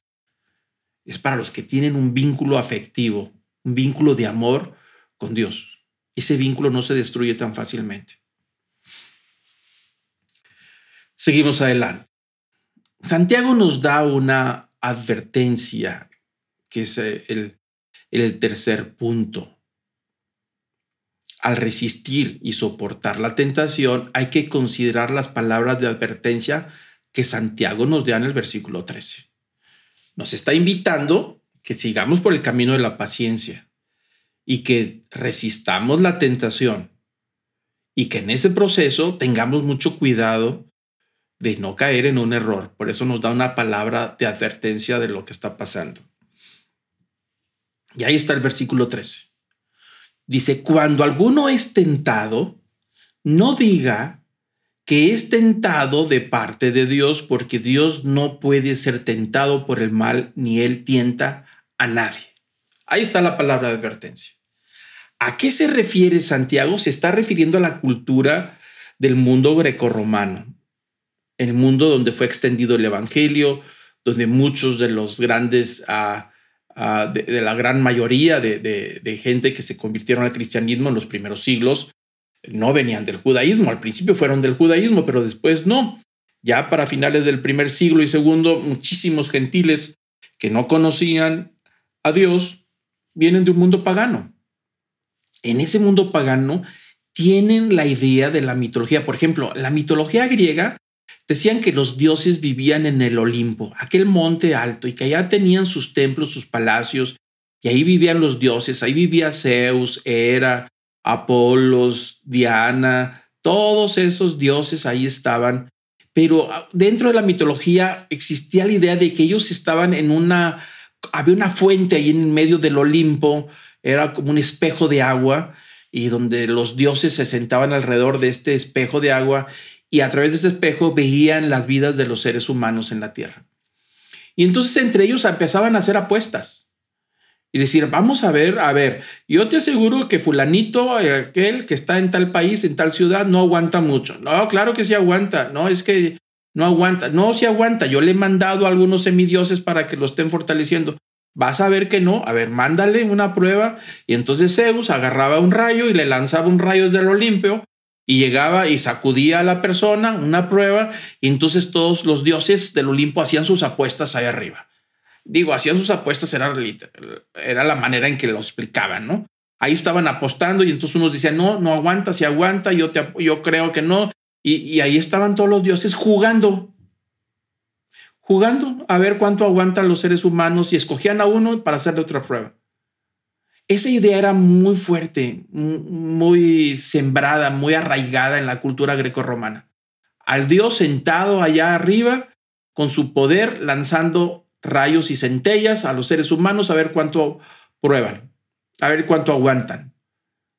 Es para los que tienen un vínculo afectivo, un vínculo de amor con Dios. Ese vínculo no se destruye tan fácilmente. Seguimos adelante. Santiago nos da una advertencia, que es el, el tercer punto. Al resistir y soportar la tentación, hay que considerar las palabras de advertencia que Santiago nos da en el versículo 13. Nos está invitando que sigamos por el camino de la paciencia y que resistamos la tentación y que en ese proceso tengamos mucho cuidado de no caer en un error. Por eso nos da una palabra de advertencia de lo que está pasando. Y ahí está el versículo 13. Dice, cuando alguno es tentado, no diga que es tentado de parte de Dios, porque Dios no puede ser tentado por el mal, ni él tienta a nadie. Ahí está la palabra de advertencia. ¿A qué se refiere Santiago? Se está refiriendo a la cultura del mundo grecorromano, el mundo donde fue extendido el Evangelio, donde muchos de los grandes uh, Ah, de, la gran mayoría de, gente que se convirtieron al cristianismo en los primeros siglos no venían del judaísmo. Al principio fueron del judaísmo, pero después no. Ya para finales del primer siglo y segundo, muchísimos gentiles que no conocían a Dios vienen de un mundo pagano. En ese mundo pagano tienen la idea de la mitología. Por ejemplo, la mitología griega Decían que los dioses vivían en el Olimpo, aquel monte alto, y que allá tenían sus templos, sus palacios, y ahí vivían los dioses, ahí vivía Zeus, Hera, Apolos, Diana, todos esos dioses ahí estaban. Pero ah, dentro de la mitología existía la idea de que ellos estaban en una, había una fuente ahí en medio del Olimpo, era como un espejo de agua, y donde los dioses se sentaban alrededor de este espejo de agua y a través de ese espejo veían las vidas de los seres humanos en la tierra. Y entonces entre ellos empezaban a hacer apuestas y decir, vamos a ver, a ver, yo te aseguro que fulanito, aquel que está en tal país, en tal ciudad, no aguanta mucho. No, claro que sí aguanta. No, es que no aguanta. No, sí aguanta. Yo le he mandado a algunos semidioses para que lo estén fortaleciendo. Vas a ver que no. A ver, mándale una prueba. Y entonces Zeus agarraba un rayo y le lanzaba un rayo desde el Olimpio y llegaba y sacudía a la persona una prueba y entonces todos los dioses del Olimpo hacían sus apuestas ahí arriba. Digo, hacían sus apuestas, era, era la manera en que lo explicaban, ¿no? Ahí estaban apostando y entonces unos decían, no, no aguanta, si aguanta, yo, te, yo creo que no. Y, y ahí estaban todos los dioses jugando, jugando a ver cuánto aguantan los seres humanos y escogían a uno para hacerle otra prueba esa idea era muy fuerte, muy sembrada, muy arraigada en la cultura grecorromana. Al dios sentado allá arriba, con su poder, lanzando rayos y centellas a los seres humanos a ver cuánto prueban, a ver cuánto aguantan,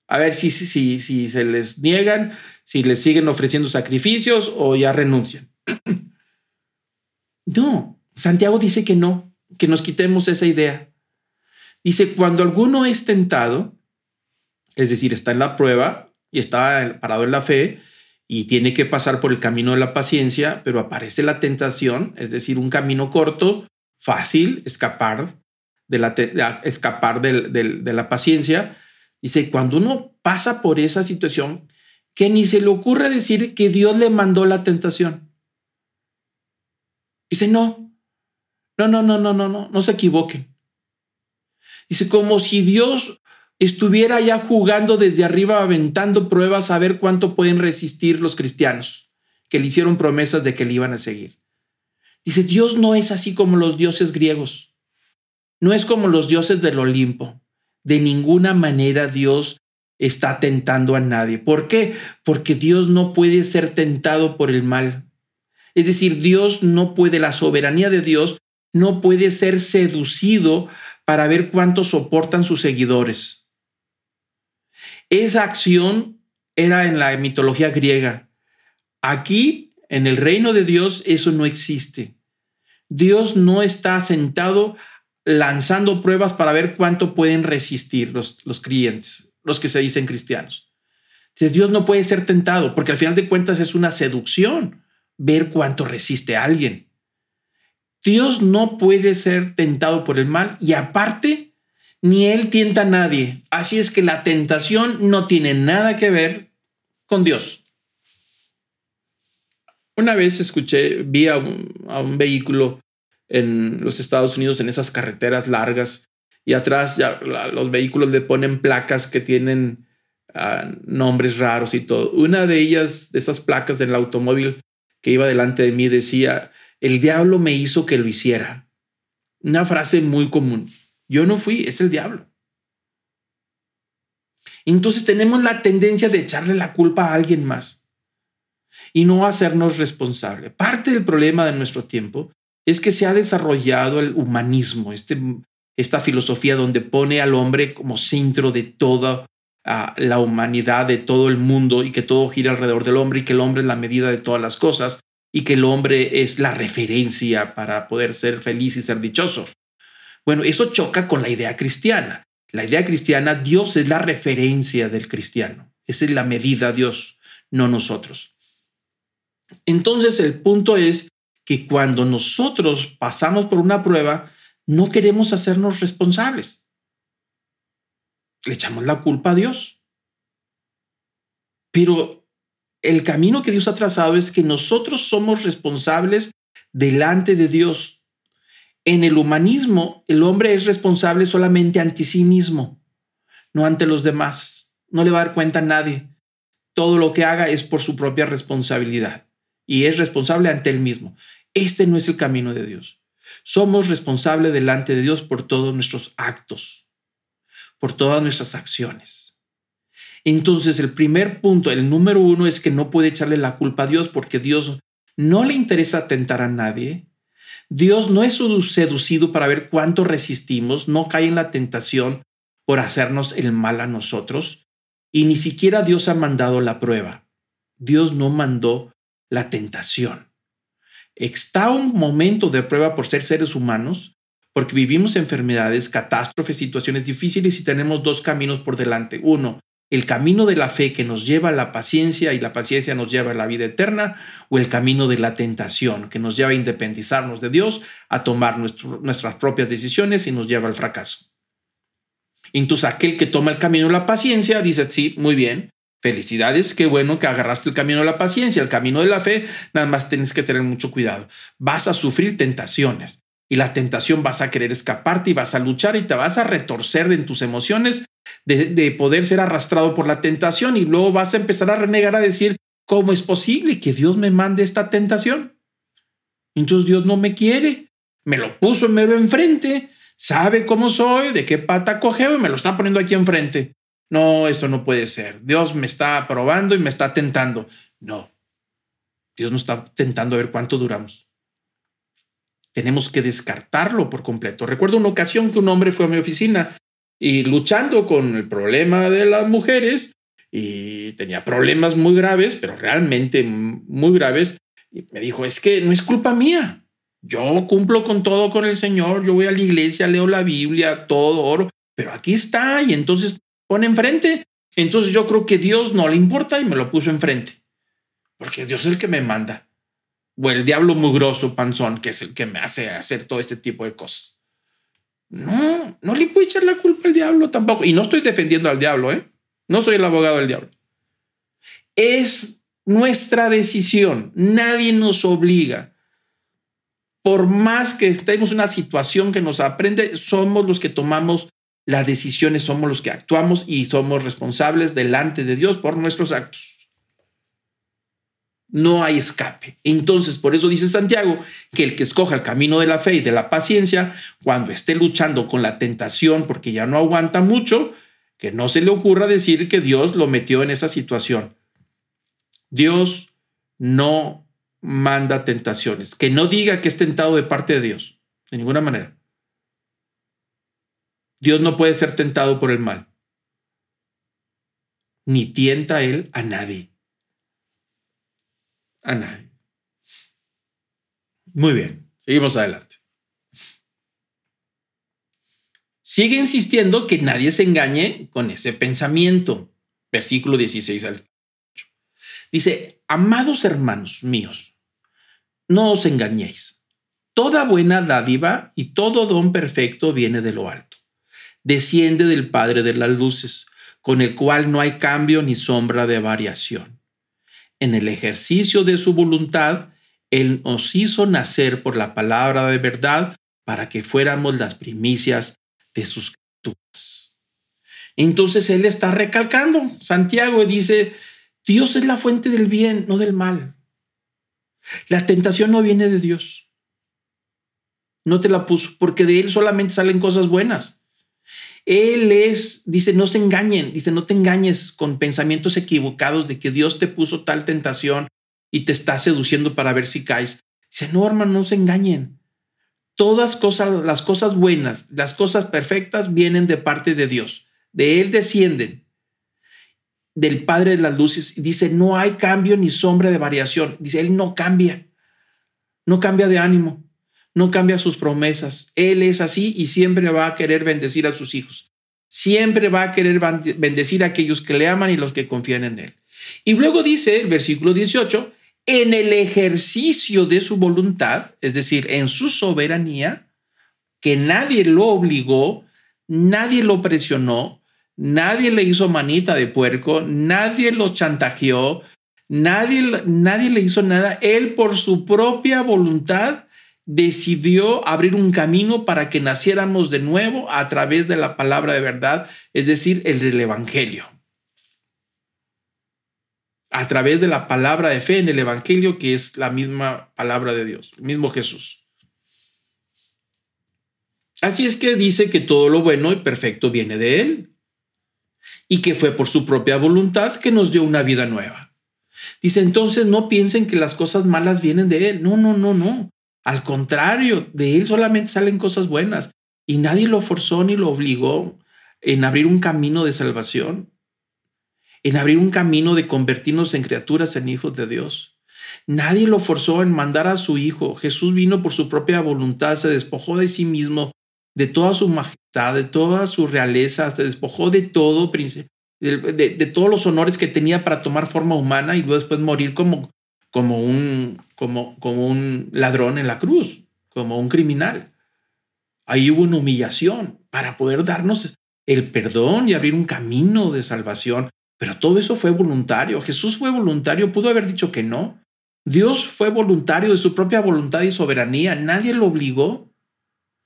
a ver si, si, si se les niegan, si les siguen ofreciendo sacrificios o ya renuncian. [CLEARS THROAT] no, Santiago dice que no, que nos quitemos esa idea. Dice, cuando alguno es tentado, es decir, está en la prueba y está parado en la fe y tiene que pasar por el camino de la paciencia, pero aparece la tentación, es decir, un camino corto, fácil, escapar de la, escapar de la paciencia. Dice, cuando uno pasa por esa situación, que ni se le ocurre decir que Dios le mandó la tentación. Dice, no, no, no, no, no, no, no, no se equivoquen. Dice, como si Dios estuviera ya jugando desde arriba, aventando pruebas a ver cuánto pueden resistir los cristianos, que le hicieron promesas de que le iban a seguir. Dice, Dios no es así como los dioses griegos, no es como los dioses del Olimpo. De ninguna manera Dios está tentando a nadie. ¿Por qué? Porque Dios no puede ser tentado por el mal. Es decir, Dios no puede, la soberanía de Dios no puede ser seducido para ver cuánto soportan sus seguidores. Esa acción era en la mitología griega. Aquí, en el reino de Dios, eso no existe. Dios no está sentado lanzando pruebas para ver cuánto pueden resistir los, los creyentes, los que se dicen cristianos. Dios no puede ser tentado, porque al final de cuentas es una seducción ver cuánto resiste alguien. Dios no puede ser tentado por el mal y aparte, ni Él tienta a nadie. Así es que la tentación no tiene nada que ver con Dios. Una vez escuché, vi a un, vehículo en los Estados Unidos en esas carreteras largas y atrás ya los vehículos le ponen placas que tienen ah, nombres raros y todo. Una de ellas, de esas placas del automóvil que iba delante de mí, decía el diablo me hizo que lo hiciera. Una frase muy común. Yo no fui, es el diablo. Entonces tenemos la tendencia de echarle la culpa a alguien más y no hacernos responsable. Parte del problema de nuestro tiempo es que se ha desarrollado el humanismo, este, esta filosofía donde pone al hombre como centro de toda ah, la humanidad, de todo el mundo y que todo gira alrededor del hombre y que el hombre es la medida de todas las cosas y que el hombre es la referencia para poder ser feliz y ser dichoso. Bueno, eso choca con la idea cristiana. La idea cristiana, Dios es la referencia del cristiano. Esa es la medida Dios, no nosotros. Entonces el punto es que cuando nosotros pasamos por una prueba, no queremos hacernos responsables. Le echamos la culpa a Dios. Pero el camino que Dios ha trazado es que nosotros somos responsables delante de Dios. En el humanismo, el hombre es responsable solamente ante sí mismo, no ante los demás. No le va a dar cuenta a nadie. Todo lo que haga es por su propia responsabilidad y es responsable ante él mismo. Este no es el camino de Dios. Somos responsables delante de Dios por todos nuestros actos, por todas nuestras acciones. Entonces, el primer punto, el número uno, es que no puede echarle la culpa a Dios porque Dios no le interesa tentar a nadie. Dios no es seducido para ver cuánto resistimos, no cae en la tentación por hacernos el mal a nosotros. Y ni siquiera Dios ha mandado la prueba. Dios no mandó la tentación. Está un momento de prueba por ser seres humanos, porque vivimos enfermedades, catástrofes, situaciones difíciles y tenemos dos caminos por delante. Uno, el camino de la fe que nos lleva a la paciencia y la paciencia nos lleva a la vida eterna, o el camino de la tentación que nos lleva a independizarnos de Dios, a tomar nuestras propias decisiones y nos lleva al fracaso. Entonces aquel que toma el camino de la paciencia dice, sí, muy bien, felicidades, qué bueno que agarraste el camino de la paciencia, el camino de la fe, nada más tienes que tener mucho cuidado. Vas a sufrir tentaciones y la tentación vas a querer escaparte y vas a luchar y te vas a retorcer en tus emociones de, poder ser arrastrado por la tentación y luego vas a empezar a renegar a decir, ¿cómo es posible que Dios me mande esta tentación? Entonces Dios no me quiere, me lo puso en medio enfrente, sabe cómo soy, de qué pata cogeo y me lo está poniendo aquí enfrente. No, esto no puede ser. Dios me está probando y me está tentando. No, Dios nos está tentando a ver cuánto duramos. Tenemos que descartarlo por completo. Recuerdo una ocasión que un hombre fue a mi oficina y luchando con el problema de las mujeres y tenía problemas muy graves, pero realmente muy graves. Y me dijo, es que no es culpa mía. Yo cumplo con todo con el Señor, yo voy a la iglesia, leo la Biblia, todo oro, pero aquí está y entonces pone enfrente. Entonces yo creo que Dios no le importa y me lo puso enfrente, porque Dios es el que me manda. O el diablo mugroso, panzón, que es el que me hace hacer todo este tipo de cosas. No, no le puedo echar la culpa al diablo tampoco. Y no estoy defendiendo al diablo, ¿eh? No soy el abogado del diablo. Es nuestra decisión. Nadie nos obliga. Por más que estemos una situación que nos aprende, somos los que tomamos las decisiones somos los que actuamos y somos responsables delante de Dios por nuestros actos. No hay escape. Entonces, por eso dice Santiago que el que escoja el camino de la fe y de la paciencia, cuando esté luchando con la tentación porque ya no aguanta mucho, que no se le ocurra decir que Dios lo metió en esa situación. Dios no manda tentaciones. Que no diga que es tentado de parte de Dios, de ninguna manera. Dios no puede ser tentado por el mal. Ni tienta él a nadie. A nadie. Muy bien, seguimos adelante. Sigue insistiendo que nadie se engañe con ese pensamiento. Versículo 16 al 8. Dice, amados hermanos míos, no os engañéis. Toda buena dádiva y todo don perfecto viene de lo alto desciende del Padre de las Luces, con el cual no hay cambio ni sombra de variación. En el ejercicio de su voluntad, Él nos hizo nacer por la palabra de verdad para que fuéramos las primicias de sus criaturas. Entonces Él está recalcando, Santiago dice, Dios es la fuente del bien, no del mal. La tentación no viene de Dios. No te la puso, porque de Él solamente salen cosas buenas. Él es, dice, no se engañen, dice, no te engañes con pensamientos equivocados de que Dios te puso tal tentación y te está seduciendo para ver si caes. Dice, no, hermano, no se engañen. Todas cosas, las cosas buenas, las cosas perfectas vienen de parte de Dios. De Él descienden. Del Padre de las Luces. Dice, no hay cambio ni sombra de variación. Dice, Él no cambia. No cambia de ánimo no cambia sus promesas. Él es así y siempre va a querer bendecir a sus hijos. Siempre va a querer bendecir a aquellos que le aman y los que confían en Él. Y luego dice el versículo 18, en el ejercicio de su voluntad, es decir, en su soberanía, que nadie lo obligó, nadie lo presionó, nadie le hizo manita de puerco, nadie lo chantajeó, nadie, nadie le hizo nada. Él por su propia voluntad decidió abrir un camino para que naciéramos de nuevo a través de la palabra de verdad, es decir, el Evangelio. A través de la palabra de fe en el Evangelio, que es la misma palabra de Dios, el mismo Jesús. Así es que dice que todo lo bueno y perfecto viene de Él y que fue por su propia voluntad que nos dio una vida nueva. Dice entonces no piensen que las cosas malas vienen de Él. No, no, no, no. Al contrario, de él solamente salen cosas buenas y nadie lo forzó ni lo obligó en abrir un camino de salvación, en abrir un camino de convertirnos en criaturas, en hijos de Dios. Nadie lo forzó en mandar a su hijo. Jesús vino por su propia voluntad, se despojó de sí mismo, de toda su majestad, de toda su realeza, se despojó de todo, de, de, todos los honores que tenía para tomar forma humana y luego después morir como, como un, como, como un ladrón en la cruz, como un criminal. Ahí hubo una humillación para poder darnos el perdón y abrir un camino de salvación. Pero todo eso fue voluntario. Jesús fue voluntario, pudo haber dicho que no. Dios fue voluntario de su propia voluntad y soberanía. Nadie lo obligó.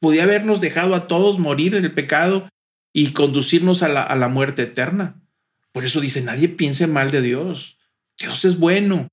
Podía habernos dejado a todos morir en el pecado y conducirnos a la, a la muerte eterna. Por eso dice, nadie piense mal de Dios. Dios es bueno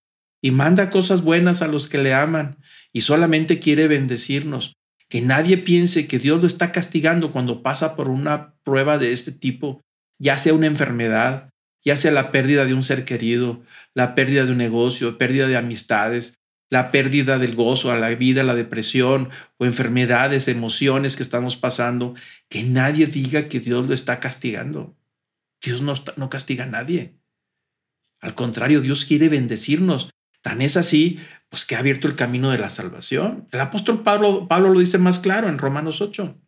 y manda cosas buenas a los que le aman y solamente quiere bendecirnos. Que nadie piense que Dios lo está castigando cuando pasa por una prueba de este tipo, ya sea una enfermedad, ya sea la pérdida de un ser querido, la pérdida de un negocio, pérdida de amistades, la pérdida del gozo a la vida, la depresión o enfermedades, emociones que estamos pasando, que nadie diga que Dios lo está castigando. Dios no, no castiga a nadie. Al contrario, Dios quiere bendecirnos. Tan es así, pues que ha abierto el camino de la salvación. El apóstol Pablo, Pablo lo dice más claro en Romanos 8.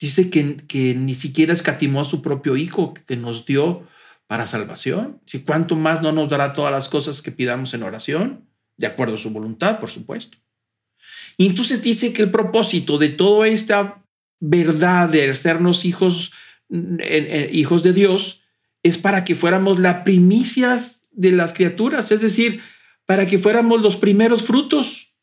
Dice que, que ni siquiera escatimó a su propio Hijo que nos dio para salvación. Si cuánto más no nos dará todas las cosas que pidamos en oración, de acuerdo a su voluntad, por supuesto. Y entonces dice que el propósito de toda esta verdad de sernos hijos, hijos de Dios es para que fuéramos las primicias de las criaturas, es decir, para que fuéramos los primeros frutos.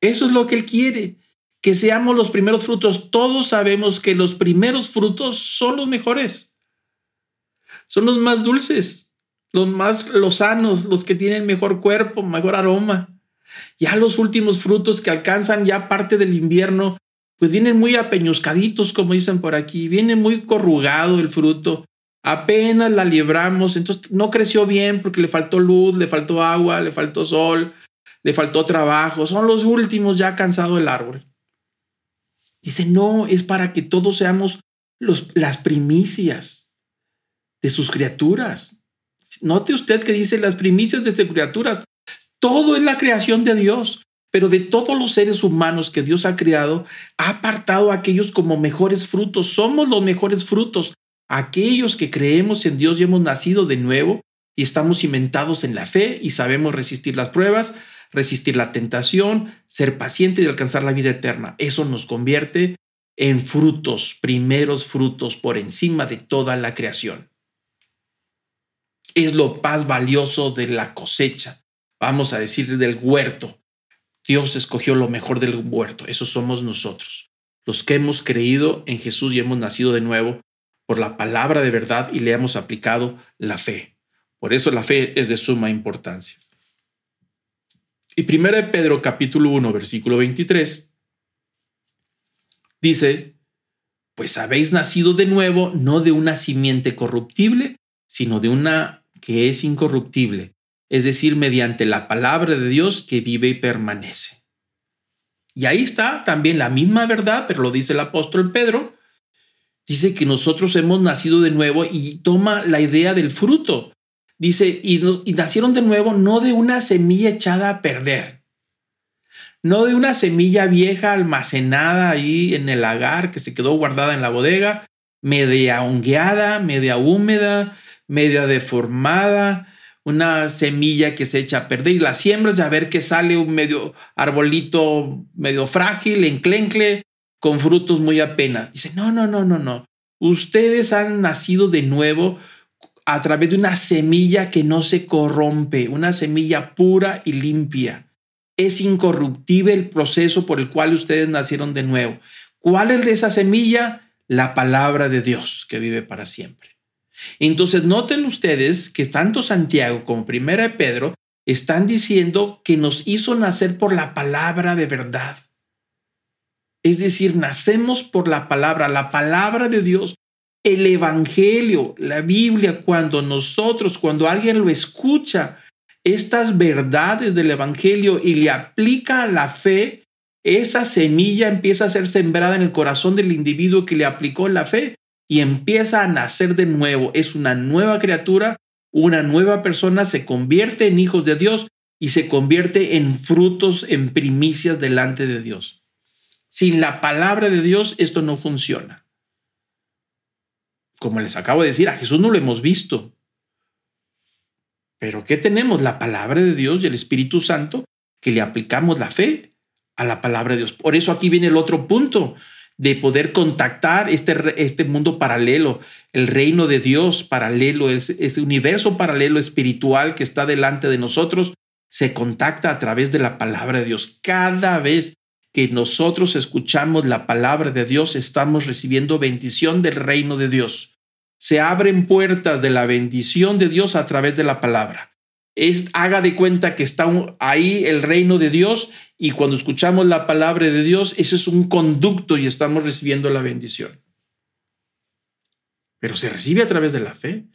Eso es lo que Él quiere, que seamos los primeros frutos. Todos sabemos que los primeros frutos son los mejores, son los más dulces, los más lozanos, los que tienen mejor cuerpo, mejor aroma. Ya los últimos frutos que alcanzan ya parte del invierno, pues vienen muy apeñuscaditos, como dicen por aquí, viene muy corrugado el fruto. Apenas la libramos, entonces no creció bien porque le faltó luz, le faltó agua, le faltó sol, le faltó trabajo. Son los últimos ya cansado el árbol. Dice, no, es para que todos seamos los, las primicias de sus criaturas. Note usted que dice las primicias de sus criaturas. Todo es la creación de Dios, pero de todos los seres humanos que Dios ha creado, ha apartado a aquellos como mejores frutos. Somos los mejores frutos. Aquellos que creemos en Dios y hemos nacido de nuevo y estamos cimentados en la fe y sabemos resistir las pruebas, resistir la tentación, ser paciente y alcanzar la vida eterna. Eso nos convierte en frutos, primeros frutos por encima de toda la creación. Es lo más valioso de la cosecha vamos a decir, del huerto. Dios escogió lo mejor del huerto. Eso somos nosotros, los que hemos creído en Jesús y hemos nacido de nuevo por la palabra de verdad y le hemos aplicado la fe. Por eso la fe es de suma importancia. Y 1 Pedro capítulo 1 versículo 23 dice, pues habéis nacido de nuevo no de una simiente corruptible, sino de una que es incorruptible, es decir, mediante la palabra de Dios que vive y permanece. Y ahí está también la misma verdad, pero lo dice el apóstol Pedro. Dice que nosotros hemos nacido de nuevo y toma la idea del fruto. Dice, y, nacieron de nuevo no de una semilla echada a perder, no de una semilla vieja almacenada ahí en el lagar que se quedó guardada en la bodega, media hongueada, media húmeda, media deformada, una semilla que se echa a perder y la siembras y a ver que sale un medio arbolito medio frágil, enclencle, con frutos muy apenas. Dice, no, no, no, no, no. Ustedes han nacido de nuevo a través de una semilla que no se corrompe, una semilla pura y limpia. Es incorruptible el proceso por el cual ustedes nacieron de nuevo. ¿Cuál es de esa semilla? La palabra de Dios que vive para siempre. Entonces noten ustedes que tanto Santiago como Primera de Pedro están diciendo que nos hizo nacer por la palabra de verdad. Es decir, nacemos por la palabra, la palabra de Dios, el Evangelio, la Biblia, cuando nosotros, cuando alguien lo escucha, estas verdades del Evangelio y le aplica a la fe, esa semilla empieza a ser sembrada en el corazón del individuo que le aplicó la fe y empieza a nacer de nuevo. Es una nueva criatura, una nueva persona, se convierte en hijos de Dios y se convierte en frutos, en primicias delante de Dios. Sin la palabra de Dios esto no funciona. Como les acabo de decir, a Jesús no lo hemos visto. Pero ¿qué tenemos? La palabra de Dios y el Espíritu Santo que le aplicamos la fe a la palabra de Dios. Por eso aquí viene el otro punto de poder contactar este, este mundo paralelo, el reino de Dios paralelo, ese, universo paralelo espiritual que está delante de nosotros, se contacta a través de la palabra de Dios. Cada vez que nosotros escuchamos la palabra de Dios, estamos recibiendo bendición del reino de Dios. Se abren puertas de la bendición de Dios a través de la palabra es, haga de cuenta que está ahí el reino de Dios y cuando escuchamos la palabra de Dios, ese es un conducto y estamos recibiendo la bendición. Pero se recibe a través de la fe.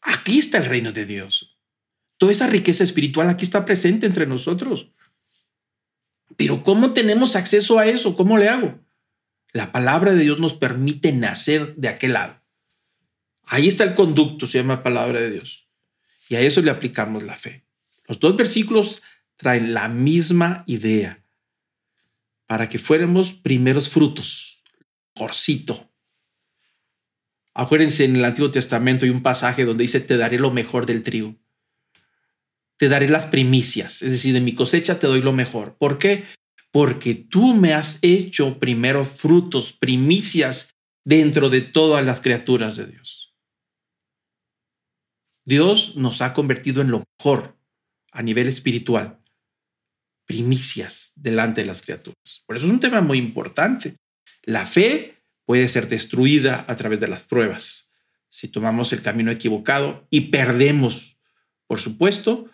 Aquí está el reino de Dios. Toda esa riqueza espiritual aquí está presente entre nosotros. Pero ¿cómo tenemos acceso a eso? ¿Cómo le hago? La palabra de Dios nos permite nacer de aquel lado. Ahí está el conducto, se llama palabra de Dios. Y a eso le aplicamos la fe. Los dos versículos traen la misma idea para que fuéramos primeros frutos, porcito. Acuérdense, en el Antiguo Testamento hay un pasaje donde dice, te daré lo mejor del trigo. Te daré las primicias, es decir, de mi cosecha te doy lo mejor. ¿Por qué? Porque tú me has hecho primeros frutos, primicias dentro de todas las criaturas de Dios. Dios nos ha convertido en lo mejor a nivel espiritual. primicias delante de las criaturas. Por eso es un tema muy importante. La fe puede ser destruida a través de las pruebas. Si tomamos el camino equivocado y perdemos, por supuesto,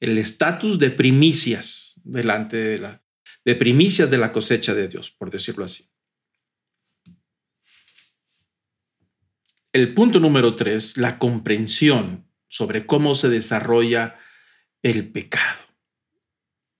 el estatus de primicias delante de la de primicias de la cosecha de Dios, por decirlo así. El punto número tres, la comprensión sobre cómo se desarrolla el pecado.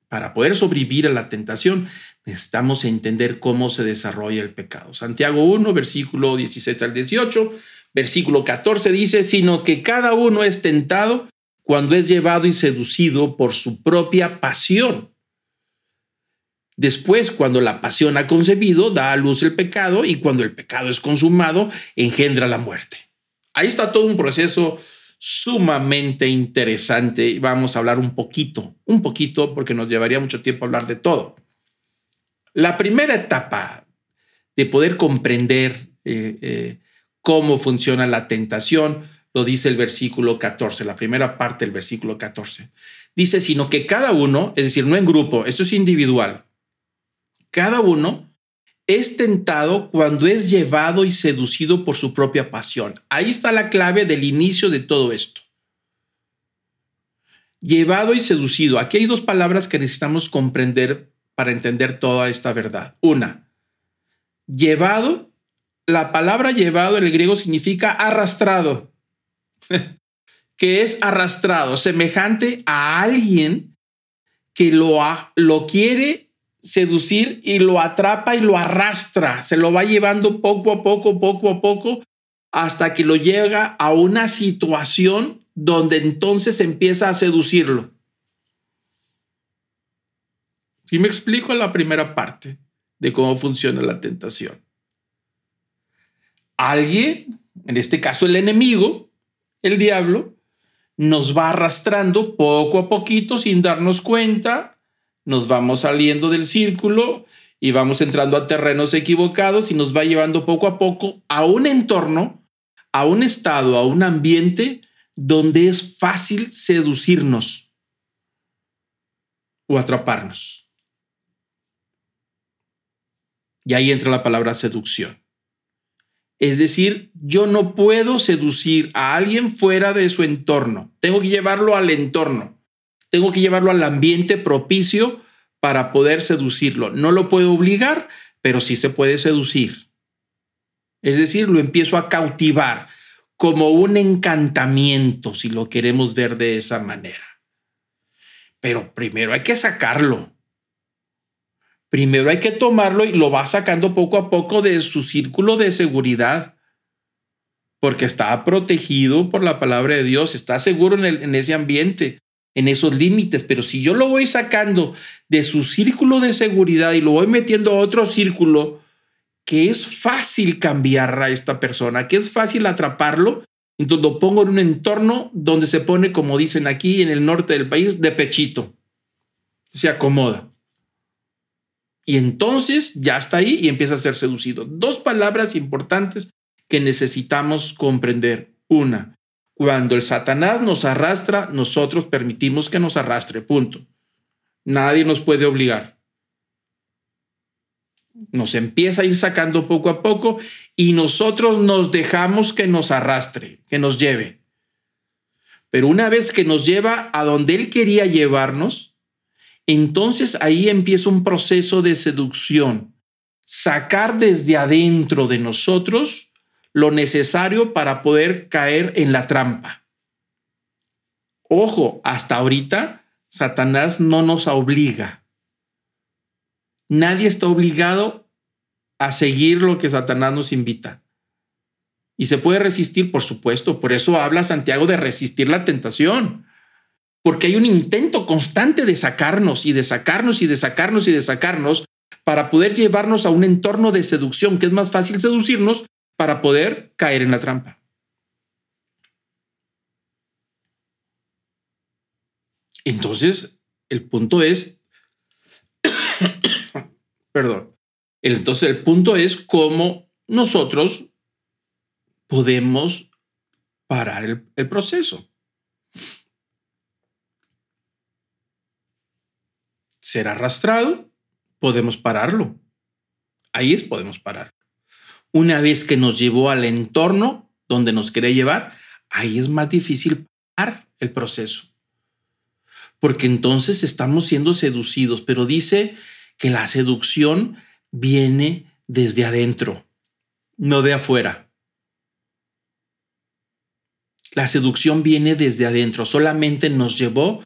Para poder sobrevivir a la tentación, necesitamos entender cómo se desarrolla el pecado. Santiago 1, versículo 16 al 18, versículo 14 dice, sino que cada uno es tentado cuando es llevado y seducido por su propia pasión. Después, cuando la pasión ha concebido, da a luz el pecado y cuando el pecado es consumado, engendra la muerte. Ahí está todo un proceso sumamente interesante y vamos a hablar un poquito, un poquito, porque nos llevaría mucho tiempo hablar de todo. La primera etapa de poder comprender eh, eh, cómo funciona la tentación lo dice el versículo 14, la primera parte del versículo 14. Dice, sino que cada uno, es decir, no en grupo, esto es individual, cada uno es tentado cuando es llevado y seducido por su propia pasión. Ahí está la clave del inicio de todo esto. Llevado y seducido. Aquí hay dos palabras que necesitamos comprender para entender toda esta verdad. Una, llevado. La palabra llevado en el griego significa arrastrado, [LAUGHS] que es arrastrado, semejante a alguien que lo, lo quiere seducir y lo atrapa y lo arrastra, se lo va llevando poco a poco, poco a poco, hasta que lo llega a una situación donde entonces empieza a seducirlo. Si me explico la primera parte de cómo funciona la tentación. Alguien, en este caso el enemigo, el diablo, nos va arrastrando poco a poquito sin darnos cuenta nos vamos saliendo del círculo y vamos entrando a terrenos equivocados y nos va llevando poco a poco a un entorno, a un estado, a un ambiente donde es fácil seducirnos o atraparnos. Y ahí entra la palabra seducción. Es decir, yo no puedo seducir a alguien fuera de su entorno. Tengo que llevarlo al entorno tengo que llevarlo al ambiente propicio para poder seducirlo. No lo puedo obligar, pero sí se puede seducir. Es decir, lo empiezo a cautivar como un encantamiento, si lo queremos ver de esa manera. Pero primero hay que sacarlo. Primero hay que tomarlo y lo va sacando poco a poco de su círculo de seguridad, porque está protegido por la palabra de Dios, está seguro en, en ese ambiente en esos límites, pero si yo lo voy sacando de su círculo de seguridad y lo voy metiendo a otro círculo, que es fácil cambiar a esta persona, que es fácil atraparlo, entonces lo pongo en un entorno donde se pone, como dicen aquí en el norte del país, de pechito. Se acomoda. Y entonces ya está ahí y empieza a ser seducido. Dos palabras importantes que necesitamos comprender. Una, cuando el Satanás nos arrastra, nosotros permitimos que nos arrastre, punto. Nadie nos puede obligar. Nos empieza a ir sacando poco a poco y nosotros nos dejamos que nos arrastre, que nos lleve. Pero una vez que nos lleva a donde él quería llevarnos, entonces ahí empieza un proceso de seducción. Sacar desde adentro de nosotros lo necesario para poder caer en la trampa. Ojo, hasta ahorita Satanás no nos obliga. Nadie está obligado a seguir lo que Satanás nos invita. Y se puede resistir, por supuesto. Por eso habla Santiago de resistir la tentación. Porque hay un intento constante de sacarnos y de sacarnos y de sacarnos y de sacarnos para poder llevarnos a un entorno de seducción, que es más fácil seducirnos para poder caer en la trampa. Entonces, el punto es, [COUGHS] perdón, entonces el punto es cómo nosotros podemos parar el, el proceso. ser arrastrado, podemos pararlo. Ahí es, podemos parar. Una vez que nos llevó al entorno donde nos quería llevar, ahí es más difícil parar el proceso. Porque entonces estamos siendo seducidos, pero dice que la seducción viene desde adentro, no de afuera. La seducción viene desde adentro, solamente nos llevó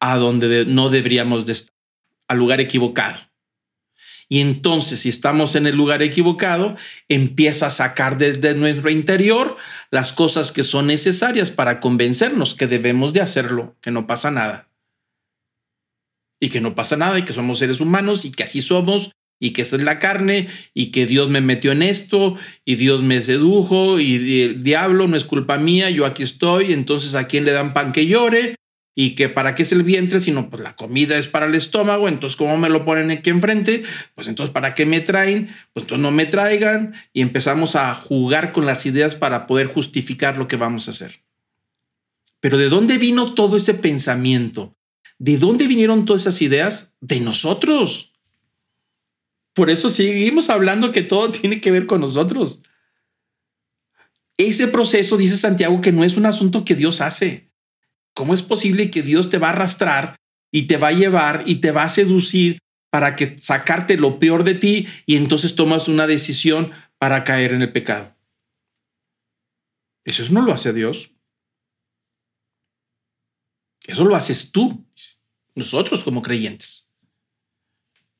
a donde no deberíamos de estar, al lugar equivocado. Y entonces, si estamos en el lugar equivocado, empieza a sacar desde nuestro interior las cosas que son necesarias para convencernos que debemos de hacerlo, que no pasa nada. Y que no pasa nada y que somos seres humanos y que así somos y que esta es la carne y que Dios me metió en esto y Dios me sedujo y el diablo no es culpa mía, yo aquí estoy, entonces a quién le dan pan que llore y que para qué es el vientre, sino pues la comida es para el estómago, entonces cómo me lo ponen aquí enfrente, pues entonces para qué me traen, pues entonces no me traigan y empezamos a jugar con las ideas para poder justificar lo que vamos a hacer. Pero ¿de dónde vino todo ese pensamiento? ¿De dónde vinieron todas esas ideas? De nosotros. Por eso seguimos hablando que todo [LAUGHS] tiene que ver con nosotros. Ese proceso, dice Santiago, que no es un asunto que Dios hace. ¿Cómo es posible que Dios te va a arrastrar y te va a llevar y te va a seducir para que sacarte lo peor de ti y entonces tomas una decisión para caer en el pecado? Eso no lo hace Dios. Eso lo haces tú, nosotros como creyentes.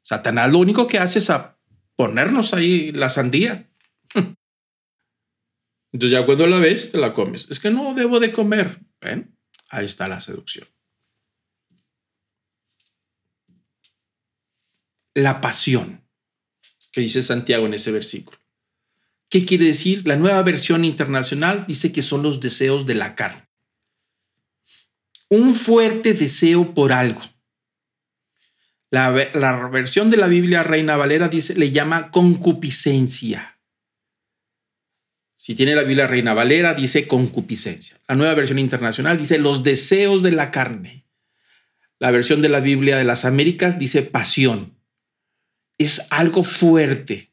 Satanás lo único que hace es a ponernos ahí la sandía. [LAUGHS] Entonces ya cuando la ves, te la comes. Es que no debo de comer. ¿Ven? Ahí está la seducción. La pasión, que dice Santiago en ese versículo. ¿Qué quiere decir? La nueva versión internacional dice que son los deseos de la carne. Un fuerte deseo por algo. La, la, versión de la Biblia Reina Valera dice, le llama concupiscencia. Si tiene la Biblia Reina Valera, dice concupiscencia. La nueva versión internacional dice los deseos de la carne. La versión de la Biblia de las Américas dice pasión. Es algo fuerte,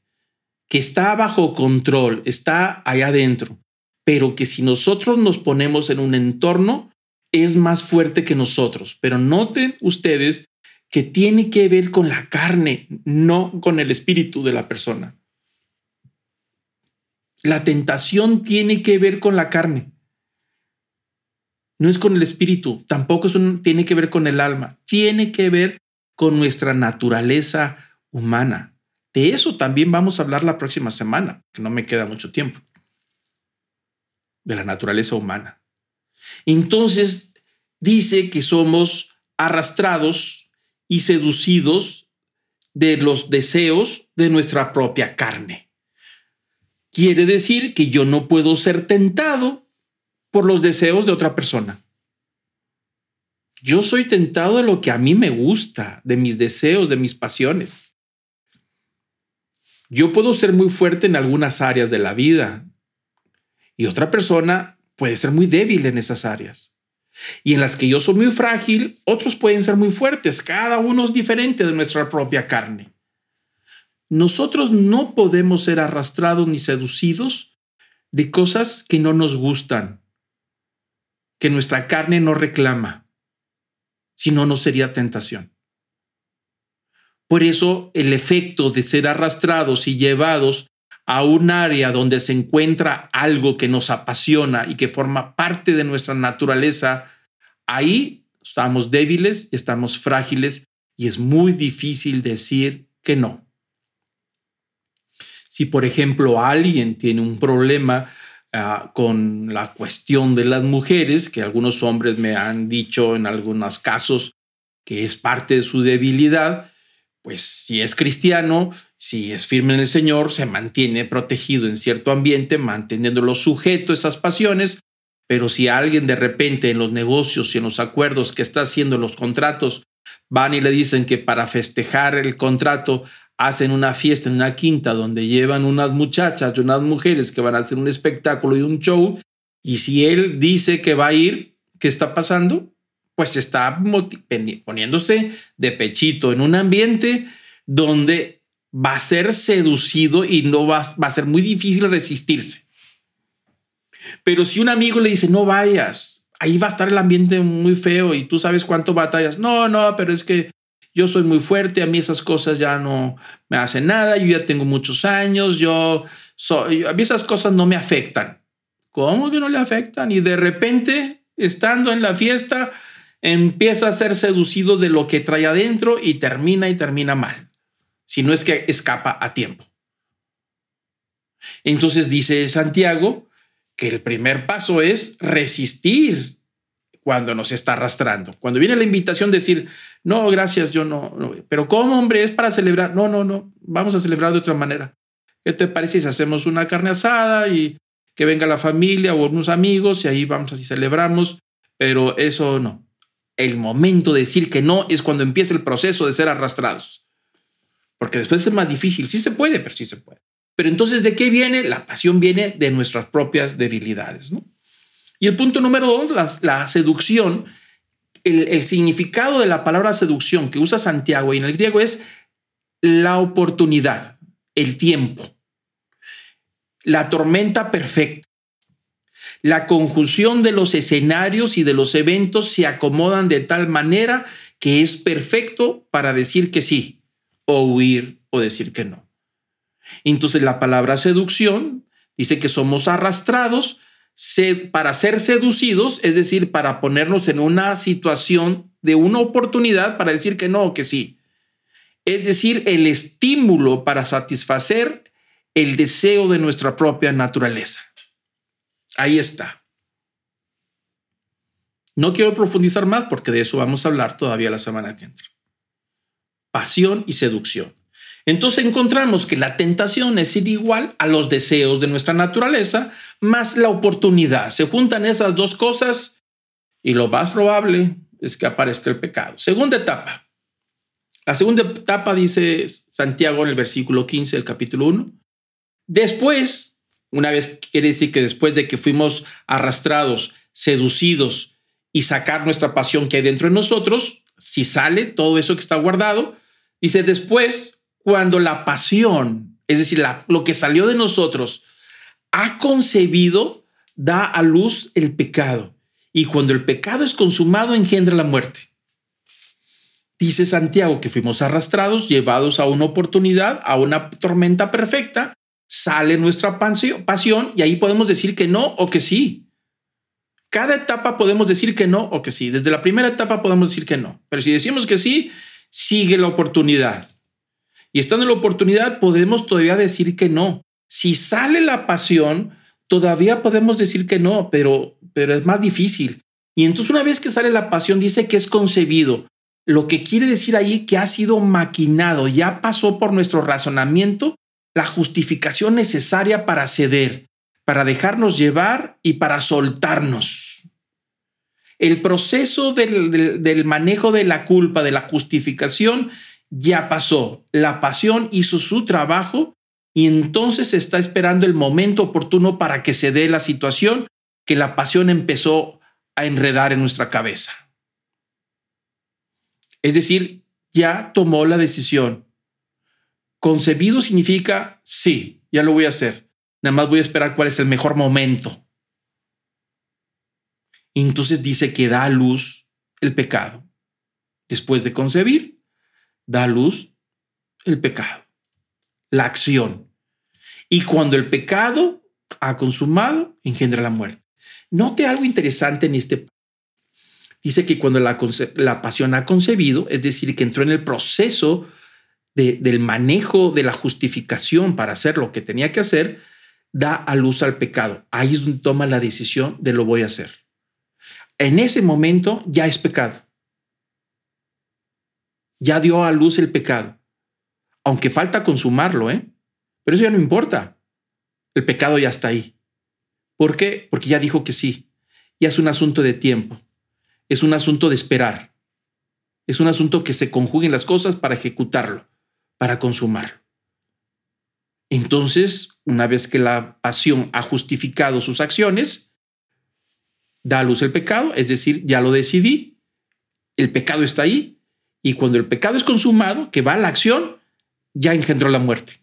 que está bajo control, está allá adentro, pero que si nosotros nos ponemos en un entorno, es más fuerte que nosotros. Pero noten ustedes que tiene que ver con la carne, no con el espíritu de la persona. La tentación tiene que ver con la carne. No es con el espíritu, tampoco tiene que ver con el alma, tiene que ver con nuestra naturaleza humana. De eso también vamos a hablar la próxima semana, que no me queda mucho tiempo. De la naturaleza humana. Entonces, dice que somos arrastrados y seducidos de los deseos de nuestra propia carne. Quiere decir que yo no puedo ser tentado por los deseos de otra persona. Yo soy tentado de lo que a mí me gusta, de mis deseos, de mis pasiones. Yo puedo ser muy fuerte en algunas áreas de la vida y otra persona puede ser muy débil en esas áreas. Y en las que yo soy muy frágil, otros pueden ser muy fuertes. Cada uno es diferente de nuestra propia carne. Nosotros no podemos ser arrastrados ni seducidos de cosas que no nos gustan, que nuestra carne no reclama, si no, no sería tentación. Por eso el efecto de ser arrastrados y llevados a un área donde se encuentra algo que nos apasiona y que forma parte de nuestra naturaleza, ahí estamos débiles, estamos frágiles y es muy difícil decir que no. Si, por ejemplo, alguien tiene un problema ah, con la cuestión de las mujeres, que algunos hombres me han dicho en algunos casos que es parte de su debilidad, pues si es cristiano, si es firme en el Señor, se mantiene protegido en cierto ambiente, manteniéndolo sujeto a esas pasiones, pero si alguien de repente en los negocios y en los acuerdos que está haciendo los contratos van y le dicen que para festejar el contrato hacen una fiesta en una quinta donde llevan unas muchachas y unas mujeres que van a hacer un espectáculo y un show, y si él dice que va a ir, ¿qué está pasando? pues está poniéndose de pechito en un ambiente donde va a ser seducido y no va, va a ser muy difícil resistirse. Pero si un amigo le dice, no vayas, ahí va a estar el ambiente muy feo y tú sabes cuánto batallas. No, no, pero es que yo soy muy fuerte, a mí esas cosas ya no me hacen nada, yo ya tengo muchos años, yo a mí esas cosas no me afectan. ¿Cómo que no le afectan? Y de repente, estando en la fiesta, empieza a ser seducido de lo que trae adentro y termina y termina mal, si no es que escapa a tiempo. Entonces dice Santiago que el primer paso es resistir cuando nos está arrastrando. Cuando viene la invitación decir, no, gracias, yo no, pero ¿cómo hombre? Es para celebrar. No, no, no, vamos a celebrar de otra manera. ¿Qué te parece si hacemos una carne asada y que venga la familia o unos amigos y ahí vamos así celebramos? Pero eso no el momento de decir que no es cuando empieza el proceso de ser arrastrados. Porque después es más difícil. Sí se puede, pero sí se puede. Pero entonces, ¿de qué viene? La pasión viene de nuestras propias debilidades. ¿no? Y el punto número dos, la, seducción. El, significado de la palabra seducción que usa Santiago y en el griego es la oportunidad, el tiempo, la tormenta perfecta la conjunción de los escenarios y de los eventos se acomodan de tal manera que es perfecto para decir que sí, o huir o decir que no. Entonces la palabra seducción dice que somos arrastrados para ser seducidos, es decir, para ponernos en una situación de una oportunidad para decir que no o que sí. Es decir, el estímulo para satisfacer el deseo de nuestra propia naturaleza. Ahí está. No quiero profundizar más porque de eso vamos a hablar todavía la semana que entra. Pasión y seducción. Entonces encontramos que la tentación es ir igual a los deseos de nuestra naturaleza más la oportunidad. Se juntan esas dos cosas y lo más probable es que aparezca el pecado. Segunda etapa. La segunda etapa dice Santiago en el versículo 15 del capítulo 1. Después una vez quiere decir que después de que fuimos arrastrados, seducidos y sacar nuestra pasión que hay dentro de nosotros, si sale todo eso que está guardado, dice después, cuando la pasión, es decir, lo que salió de nosotros, ha concebido, da a luz el pecado. Y cuando el pecado es consumado, engendra la muerte. Dice Santiago que fuimos arrastrados, llevados a una oportunidad, a una tormenta perfecta, sale nuestra pasión y ahí podemos decir que no o que sí. Cada etapa podemos decir que no o que sí. Desde la primera etapa podemos decir que no. Pero si decimos que sí, sigue la oportunidad. Y estando en la oportunidad, podemos todavía decir que no. Si sale la pasión, todavía podemos decir que no, pero, pero es más difícil. Y entonces una vez que sale la pasión, dice que es concebido. Lo que quiere decir ahí que ha sido maquinado, ya pasó por nuestro razonamiento la justificación necesaria para ceder, para dejarnos llevar y para soltarnos. El proceso del, manejo de la culpa, de la justificación, ya pasó. La pasión hizo su trabajo y entonces está esperando el momento oportuno para que se dé la situación que la pasión empezó a enredar en nuestra cabeza. Es decir, ya tomó la decisión Concebido significa, sí, ya lo voy a hacer. Nada más voy a esperar cuál es el mejor momento. entonces dice que da a luz el pecado. Después de concebir, da a luz el pecado, la acción. Y cuando el pecado ha consumado, engendra la muerte. Note algo interesante en este. Dice que cuando la, pasión ha concebido, es decir, que entró en el proceso del manejo de la justificación para hacer lo que tenía que hacer, da a luz al pecado. Ahí es donde toma la decisión de lo voy a hacer. En ese momento ya es pecado. Ya dio a luz el pecado. Aunque falta consumarlo, ¿eh? Pero eso ya no importa. El pecado ya está ahí. ¿Por qué? Porque ya dijo que sí. Ya es un asunto de tiempo. Es un asunto de esperar. Es un asunto que se conjuguen las cosas para ejecutarlo para consumar. Entonces, una vez que la pasión ha justificado sus acciones, da a luz el pecado, es decir, ya lo decidí, el pecado está ahí y cuando el pecado es consumado, que va a la acción, ya engendró la muerte.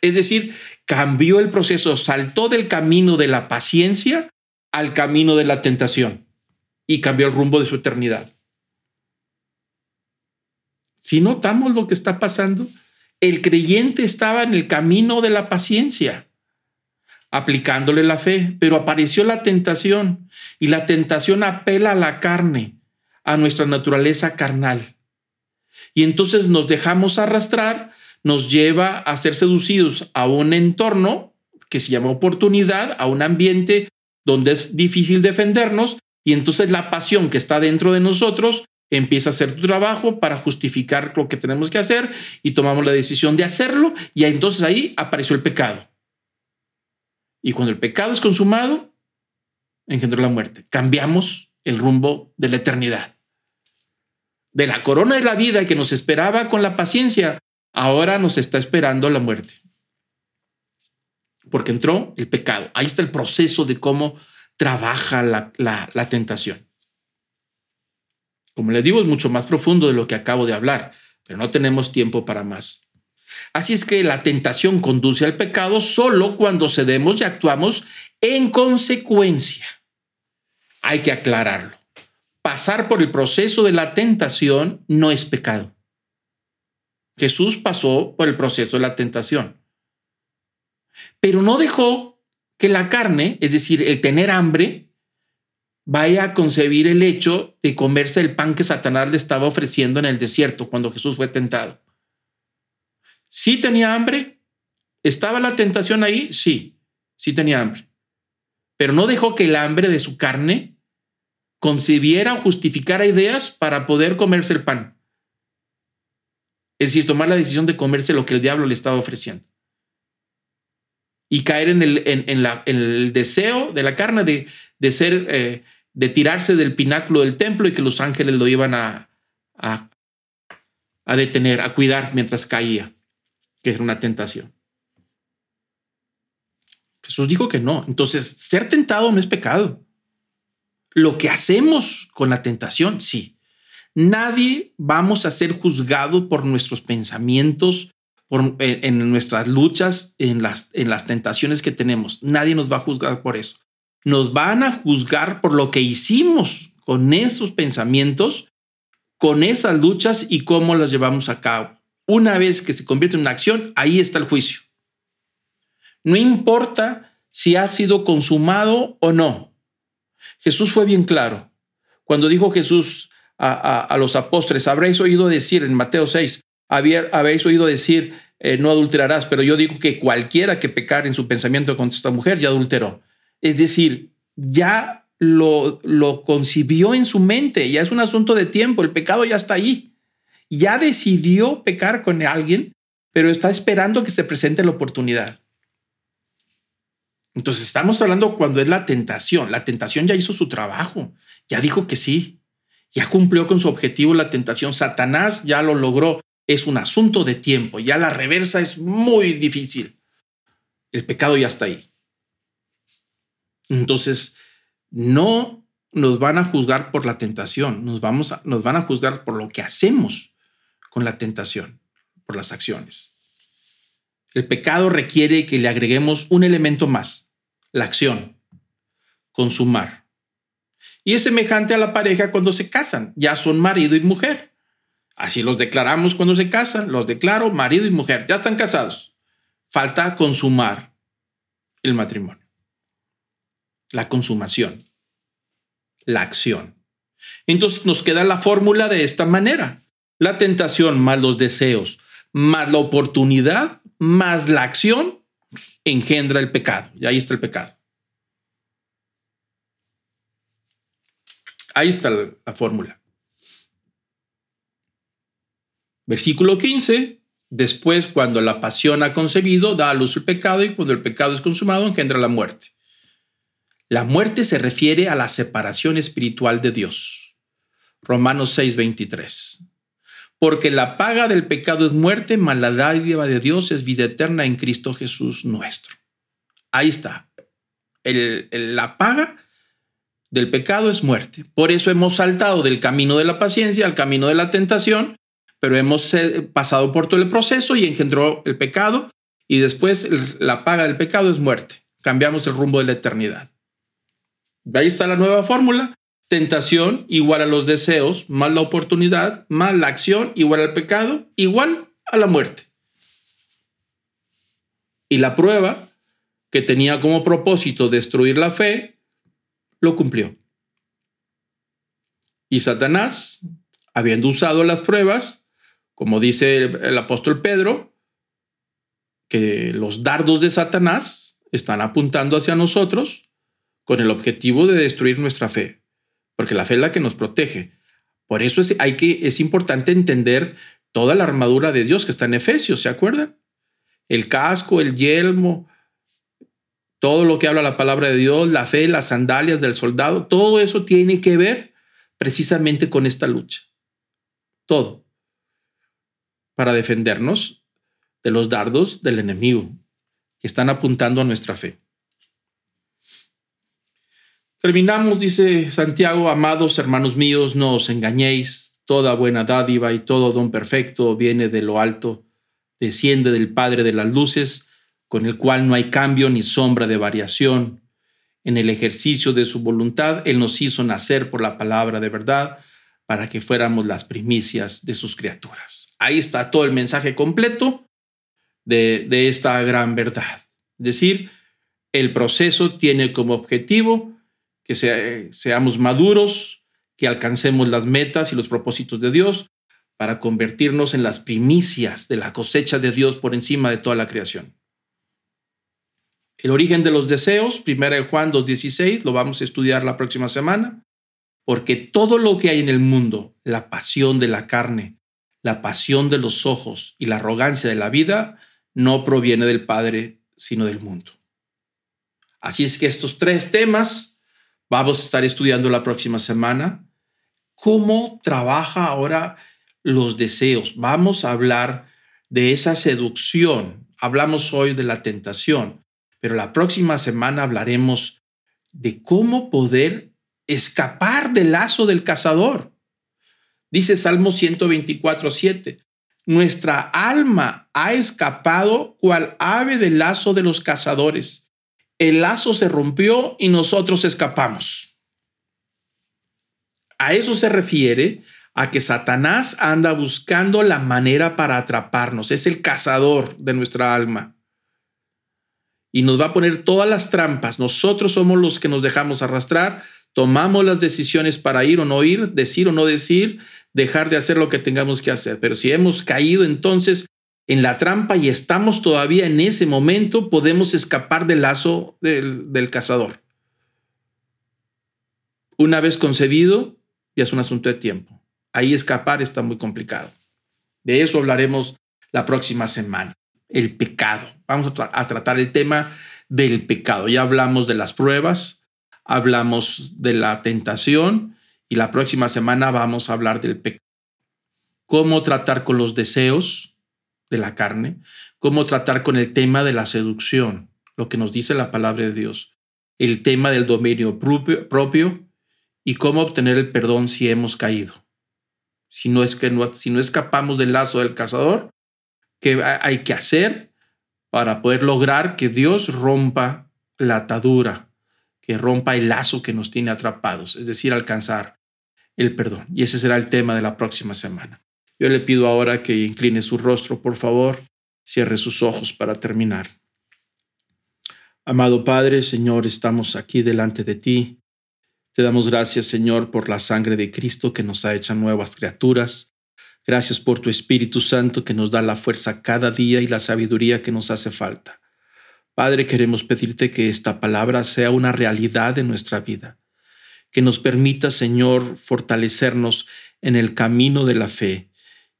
Es decir, cambió el proceso, saltó del camino de la paciencia al camino de la tentación y cambió el rumbo de su eternidad. Si notamos lo que está pasando, el creyente estaba en el camino de la paciencia, aplicándole la fe, pero apareció la tentación y la tentación apela a la carne, a nuestra naturaleza carnal. Y entonces nos dejamos arrastrar, nos lleva a ser seducidos a un entorno que se llama oportunidad, a un ambiente donde es difícil defendernos y entonces la pasión que está dentro de nosotros empieza a hacer tu trabajo para justificar lo que tenemos que hacer y tomamos la decisión de hacerlo y entonces ahí apareció el pecado. Y cuando el pecado es consumado, engendró la muerte. Cambiamos el rumbo de la eternidad. De la corona de la vida que nos esperaba con la paciencia, ahora nos está esperando la muerte. Porque entró el pecado. Ahí está el proceso de cómo trabaja la, tentación. Como le digo, es mucho más profundo de lo que acabo de hablar, pero no tenemos tiempo para más. Así es que la tentación conduce al pecado solo cuando cedemos y actuamos en consecuencia. Hay que aclararlo. Pasar por el proceso de la tentación no es pecado. Jesús pasó por el proceso de la tentación, pero no dejó que la carne, es decir, el tener hambre, vaya a concebir el hecho de comerse el pan que Satanás le estaba ofreciendo en el desierto cuando Jesús fue tentado. ¿Sí tenía hambre? ¿Estaba la tentación ahí? Sí, sí tenía hambre. Pero no dejó que el hambre de su carne concibiera o justificara ideas para poder comerse el pan. Es decir, tomar la decisión de comerse lo que el diablo le estaba ofreciendo. Y caer en el, deseo de la carne de, ser eh, de tirarse del pináculo del templo y que los ángeles lo iban a, detener, a cuidar mientras caía, que era una tentación. Jesús dijo que no. Entonces, ser tentado no es pecado. Lo que hacemos con la tentación, sí. Nadie vamos a ser juzgado por nuestros pensamientos, por, en, nuestras luchas, en las, en las tentaciones que tenemos. Nadie nos va a juzgar por eso nos van a juzgar por lo que hicimos con esos pensamientos, con esas luchas y cómo las llevamos a cabo. Una vez que se convierte en una acción, ahí está el juicio. No importa si ha sido consumado o no. Jesús fue bien claro. Cuando dijo Jesús a, los apóstoles, habréis oído decir en Mateo 6, habéis oído decir, eh, no adulterarás, pero yo digo que cualquiera que pecar en su pensamiento contra esta mujer ya adulteró. Es decir, ya lo, lo concibió en su mente, ya es un asunto de tiempo, el pecado ya está ahí. Ya decidió pecar con alguien, pero está esperando que se presente la oportunidad. Entonces estamos hablando cuando es la tentación. La tentación ya hizo su trabajo, ya dijo que sí, ya cumplió con su objetivo la tentación. Satanás ya lo logró. Es un asunto de tiempo, ya la reversa es muy difícil. El pecado ya está ahí. Entonces, no nos van a juzgar por la tentación, nos, vamos nos van a juzgar por lo que hacemos con la tentación, por las acciones. El pecado requiere que le agreguemos un elemento más, la acción, consumar. Y es semejante a la pareja cuando se casan, ya son marido y mujer. Así los declaramos cuando se casan, los declaro marido y mujer, ya están casados. Falta consumar el matrimonio la consumación, la acción. Entonces nos queda la fórmula de esta manera. La tentación más los deseos, más la oportunidad, más la acción, engendra el pecado. Y ahí está el pecado. Ahí está la, la fórmula. Versículo 15. Después, cuando la pasión ha concebido, da a luz el pecado y cuando el pecado es consumado, engendra la muerte. La muerte se refiere a la separación espiritual de Dios. Romanos 6:23. Porque la paga del pecado es muerte, mas la dádiva de Dios es vida eterna en Cristo Jesús nuestro. Ahí está. la paga del pecado es muerte. Por eso hemos saltado del camino de la paciencia al camino de la tentación, pero hemos eh, pasado por todo el proceso y engendró el pecado y después la paga del pecado es muerte. Cambiamos el rumbo de la eternidad. Ahí está la nueva fórmula. Tentación igual a los deseos, más la oportunidad, más la acción, igual al pecado, igual a la muerte. Y la prueba, que tenía como propósito destruir la fe, lo cumplió. Y Satanás, habiendo usado las pruebas, como dice el apóstol Pedro, que los dardos de Satanás están apuntando hacia nosotros con el objetivo de destruir nuestra fe, porque la fe es la que nos protege. Por eso es, hay que, es importante entender toda la armadura de Dios que está en Efesios, ¿se acuerdan? El casco, el yelmo, todo lo que habla la palabra de Dios, la fe, las sandalias del soldado, todo eso tiene que ver precisamente con esta lucha. Todo. Para defendernos de los dardos del enemigo que están apuntando a nuestra fe. Terminamos, dice Santiago, amados hermanos míos, no os engañéis, toda buena dádiva y todo don perfecto viene de lo alto, desciende del Padre de las Luces, con el cual no hay cambio ni sombra de variación. En el ejercicio de su voluntad, Él nos hizo nacer por la palabra de verdad, para que fuéramos las primicias de sus criaturas. Ahí está todo el mensaje completo de, esta gran verdad. Es decir, el proceso tiene como objetivo que seamos maduros, que alcancemos las metas y los propósitos de Dios para convertirnos en las primicias de la cosecha de Dios por encima de toda la creación. El origen de los deseos, 1 Juan 2.16, lo vamos a estudiar la próxima semana, porque todo lo que hay en el mundo, la pasión de la carne, la pasión de los ojos y la arrogancia de la vida, no proviene del Padre, sino del mundo. Así es que estos tres temas vamos a estar estudiando la próxima semana. ¿Cómo trabaja ahora los deseos? Vamos a hablar de esa seducción. Hablamos hoy de la tentación, pero la próxima semana hablaremos de cómo poder escapar del lazo del cazador. Dice Salmo 124, 7. Nuestra alma ha escapado cual ave del lazo de los cazadores. El lazo se rompió y nosotros escapamos. A eso se refiere a que Satanás anda buscando la manera para atraparnos. Es el cazador de nuestra alma. Y nos va a poner todas las trampas. Nosotros somos los que nos dejamos arrastrar, tomamos las decisiones para ir o no ir, decir o no decir, dejar de hacer lo que tengamos que hacer. Pero si hemos caído entonces en la trampa y estamos todavía en ese momento, podemos escapar del lazo del, del cazador. Una vez concebido, ya es un asunto de tiempo. Ahí escapar está muy complicado. De eso hablaremos la próxima semana. El pecado. Vamos a, a tratar el tema del pecado. Ya hablamos de las pruebas, hablamos de la tentación y la próxima semana vamos a hablar del pecado. Cómo tratar con los deseos de la carne, cómo tratar con el tema de la seducción, lo que nos dice la palabra de Dios, el tema del dominio propio, y cómo obtener el perdón si hemos caído. Si no es que no, si no escapamos del lazo del cazador, ¿qué hay que hacer para poder lograr que Dios rompa la atadura, que rompa el lazo que nos tiene atrapados, es decir, alcanzar el perdón. Y ese será el tema de la próxima semana. Yo le pido ahora que incline su rostro, por favor, cierre sus ojos para terminar. Amado Padre, Señor, estamos aquí delante de ti. Te damos gracias, Señor, por la sangre de Cristo que nos ha hecho nuevas criaturas. Gracias por tu Espíritu Santo que nos da la fuerza cada día y la sabiduría que nos hace falta. Padre, queremos pedirte que esta palabra sea una realidad en nuestra vida que nos permita, Señor, fortalecernos en el camino de la fe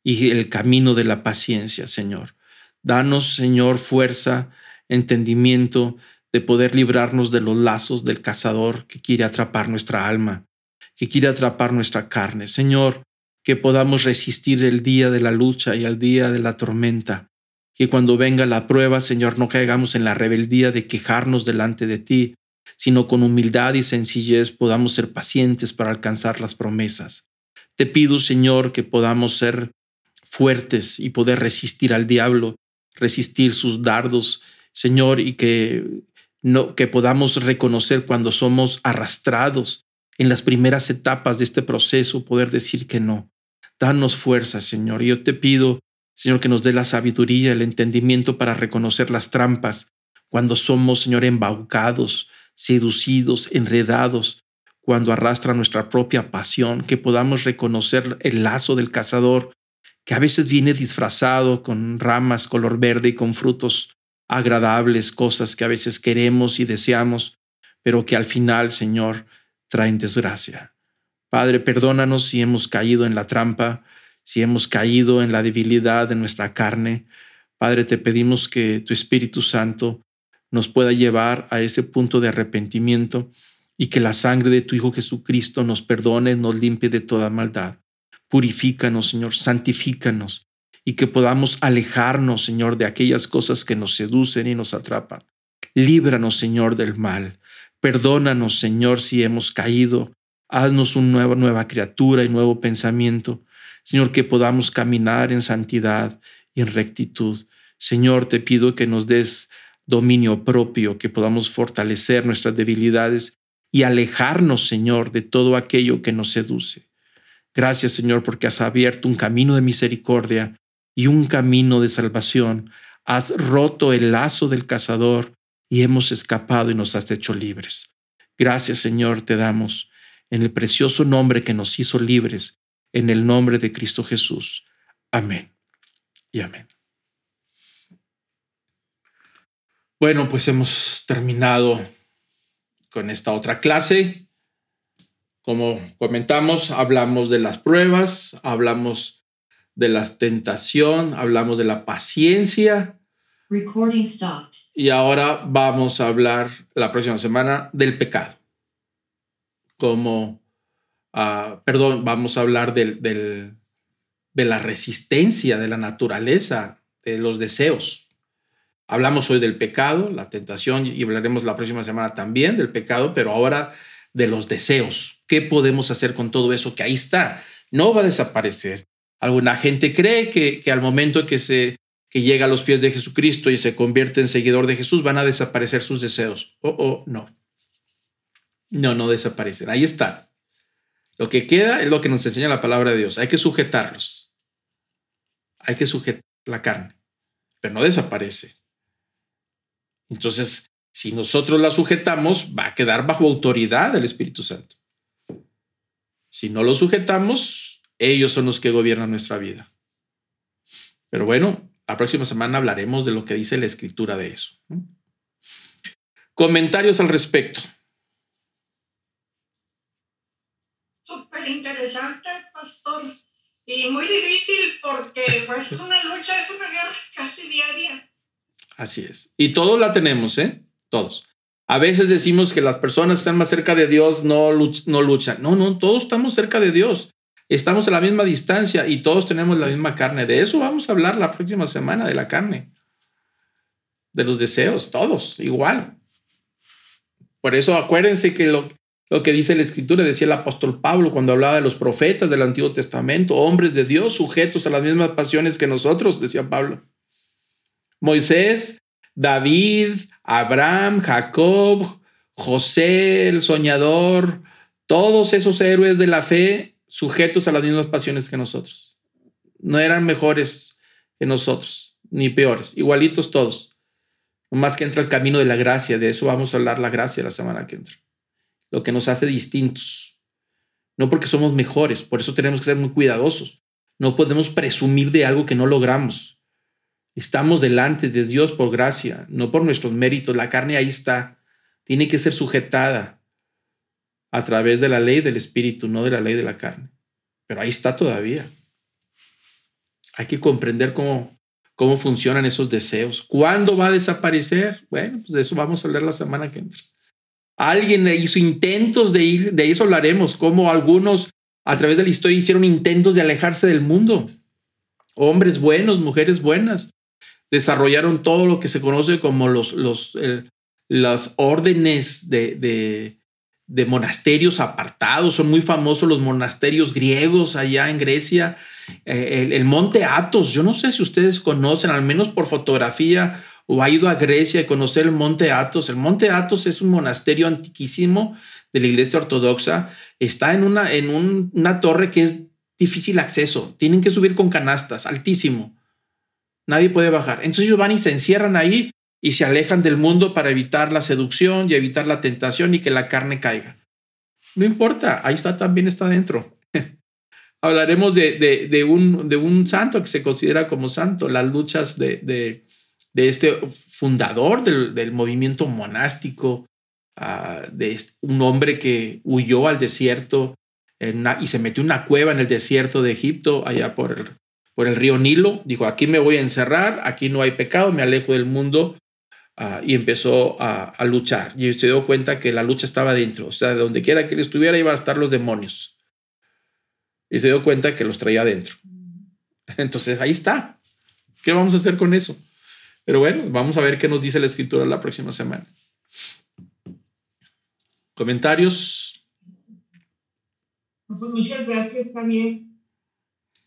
y el camino de la paciencia, Señor. Danos, Señor, fuerza, entendimiento de poder librarnos de los lazos del cazador que quiere atrapar nuestra alma, que quiere atrapar nuestra carne. Señor, que podamos resistir el día de la lucha y el día de la tormenta, que cuando venga la prueba, Señor, no caigamos en la rebeldía de quejarnos delante de ti, sino con humildad y sencillez podamos ser pacientes para alcanzar las promesas. Te pido, Señor, que podamos ser fuertes y poder resistir al diablo, resistir sus dardos, Señor, y que no que podamos reconocer cuando somos arrastrados en las primeras etapas de este proceso, poder decir que no. Danos fuerza, Señor. Yo te pido, Señor, que nos dé la sabiduría, el entendimiento para reconocer las trampas cuando somos, Señor, embaucados, seducidos, enredados, cuando arrastra nuestra propia pasión, que podamos reconocer el lazo del cazador, que a veces viene disfrazado con ramas color verde y con frutos agradables, cosas que a veces queremos y deseamos, pero que al final, Señor, traen desgracia. Padre, perdónanos si hemos caído en la trampa, si hemos caído en la debilidad de nuestra carne. Padre, te pedimos que tu Espíritu Santo nos pueda llevar a ese punto de arrepentimiento y que la sangre de tu Hijo Jesucristo nos perdone, nos limpie de toda maldad. Purifícanos, Señor, santifícanos y que podamos alejarnos, Señor, de aquellas cosas que nos seducen y nos atrapan. Líbranos, Señor, del mal. Perdónanos, Señor, si hemos caído. Haznos una nueva, nueva criatura y nuevo pensamiento. Señor, que podamos caminar en santidad y en rectitud. Señor, te pido que nos des dominio propio, que podamos fortalecer nuestras debilidades y alejarnos, Señor, de todo aquello que nos seduce. Gracias, Señor, porque has abierto un camino de misericordia y un camino de salvación. Has roto el lazo del cazador y hemos escapado y nos has hecho libres. Gracias, Señor, te damos en el precioso nombre que nos hizo libres, en el nombre de Cristo Jesús. Amén y amén. Bueno, pues hemos terminado con esta otra clase. Como comentamos, hablamos de las pruebas, hablamos de la tentación, hablamos de la paciencia. Y ahora vamos a hablar la próxima semana del pecado. Como, uh, perdón, vamos a hablar del, del, de la resistencia, de la naturaleza, de los deseos. Hablamos hoy del pecado, la tentación, y hablaremos la próxima semana también del pecado, pero ahora de los deseos. ¿Qué podemos hacer con todo eso que ahí está? No va a desaparecer. Alguna gente cree que, que al momento que se que llega a los pies de Jesucristo y se convierte en seguidor de Jesús, van a desaparecer sus deseos. Oh, oh, no. No, no desaparecen. Ahí está. Lo que queda es lo que nos enseña la palabra de Dios. Hay que sujetarlos. Hay que sujetar la carne, pero no desaparece. Entonces, si nosotros la sujetamos, va a quedar bajo autoridad del Espíritu Santo. Si no lo sujetamos, ellos son los que gobiernan nuestra vida. Pero bueno, la próxima semana hablaremos de lo que dice la escritura de eso. Comentarios al respecto. Súper interesante, pastor. Y muy difícil porque pues, es una lucha, es una guerra casi diaria. Así es. Y todos la tenemos, ¿eh? Todos. A veces decimos que las personas que están más cerca de Dios no, luchan. No, no, todos estamos cerca de Dios. Estamos a la misma distancia y todos tenemos la misma carne. De eso vamos a hablar la próxima semana, de la carne. De los deseos, todos, igual. Por eso acuérdense que lo, lo que dice la escritura, decía el apóstol Pablo cuando hablaba de los profetas del Antiguo Testamento, hombres de Dios sujetos a las mismas pasiones que nosotros, decía Pablo. Moisés, David, Abraham, Jacob, José, el soñador, todos esos héroes de la fe sujetos a las mismas pasiones que nosotros. No eran mejores que nosotros, ni peores, igualitos todos. Más que entra el camino de la gracia, de eso vamos a hablar la gracia la semana que entra. Lo que nos hace distintos. No porque somos mejores, por eso tenemos que ser muy cuidadosos. No podemos presumir de algo que no logramos. Estamos delante de Dios por gracia, no por nuestros méritos. La carne ahí está. Tiene que ser sujetada a través de la ley del Espíritu, no de la ley de la carne. Pero ahí está todavía. Hay que comprender cómo, cómo funcionan esos deseos. ¿Cuándo va a desaparecer? Bueno, pues de eso vamos a hablar la semana que entra. Alguien hizo intentos de ir, de eso hablaremos, cómo algunos a través de la historia hicieron intentos de alejarse del mundo. Hombres buenos, mujeres buenas, desarrollaron todo lo que se conoce como los, los las órdenes de, monasterios apartados. Son muy famosos los monasterios griegos allá en Grecia. Eh, el, monte Athos, yo no sé si ustedes conocen, al menos por fotografía, o ha ido a Grecia a conocer el monte Athos. El monte Athos es un monasterio antiquísimo de la iglesia ortodoxa. Está en una, en una torre que es difícil acceso. Tienen que subir con canastas, altísimo. Nadie puede bajar. Entonces ellos van y se encierran ahí y se alejan del mundo para evitar la seducción y evitar la tentación y que la carne caiga. No importa, ahí está también está dentro. [LAUGHS] Hablaremos de, de, un, de un santo que se considera como santo, las luchas de, de, este fundador del, del movimiento monástico, ah, de un hombre que huyó al desierto y se metió en una cueva en el desierto de Egipto, allá por el, por el río Nilo. Dijo, aquí me voy a encerrar, aquí no hay pecado, me alejo del mundo Ah, y empezó a, luchar. Y se dio cuenta que la lucha estaba dentro. O sea, de donde quiera que él estuviera iban a estar los demonios. Y se dio cuenta que los traía adentro. [LAUGHS] Entonces ahí está. ¿Qué vamos a hacer con eso? Pero bueno, vamos a ver qué nos dice la escritura la próxima semana. ¿Comentarios? Pues muchas gracias, Javier.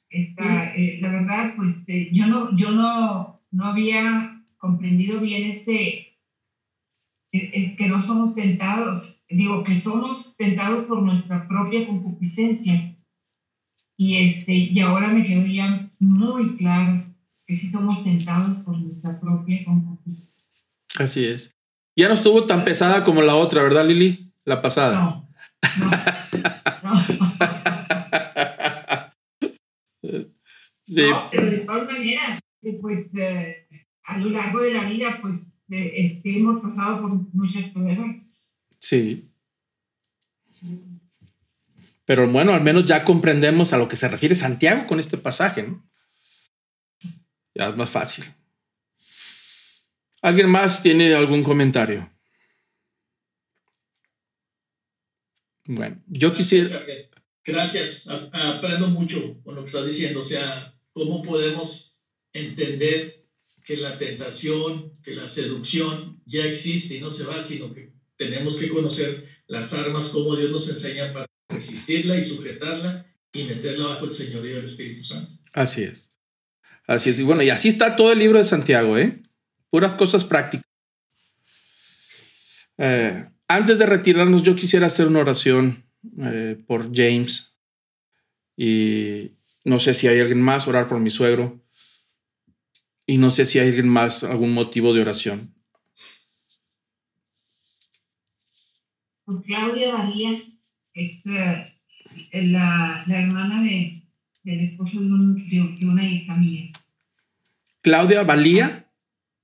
Está, eh, la verdad, pues eh, yo no, yo no, no había comprendido bien este, es que no somos tentados, digo que somos tentados por nuestra propia concupiscencia. Y, este, y ahora me quedó ya muy claro que sí somos tentados por nuestra propia concupiscencia. Así es. Ya no estuvo tan pesada como la otra, ¿verdad, Lili? La pasada. No. No. [LAUGHS] sí. pero de todas maneras, pues eh, a lo largo de la vida, pues este, hemos pasado por muchas pruebas. Sí. Pero bueno, al menos ya comprendemos a lo que se refiere Santiago con este pasaje, ¿no? Ya es más fácil. ¿Alguien más tiene algún comentario? Bueno, yo quisiera... Gracias, aprendo mucho con lo que estás diciendo, o sea, cómo podemos entender que la tentación, que la seducción ya existe y no se va, sino que tenemos que conocer las armas, como Dios nos enseña para resistirla y sujetarla y meterla bajo el señorío del Espíritu Santo. Así es. Así es. Y bueno, y así está todo el libro de Santiago, ¿eh? Puras cosas prácticas. Eh, antes de retirarnos, yo quisiera hacer una oración eh, por James. Y no sé si hay alguien más, orar por mi suegro. Y no sé si hay alguien más, algún motivo de oración. Por Claudia Badía, es eh, la, la, hermana de, del esposo de, de, una hija mía. ¿Claudia Valía?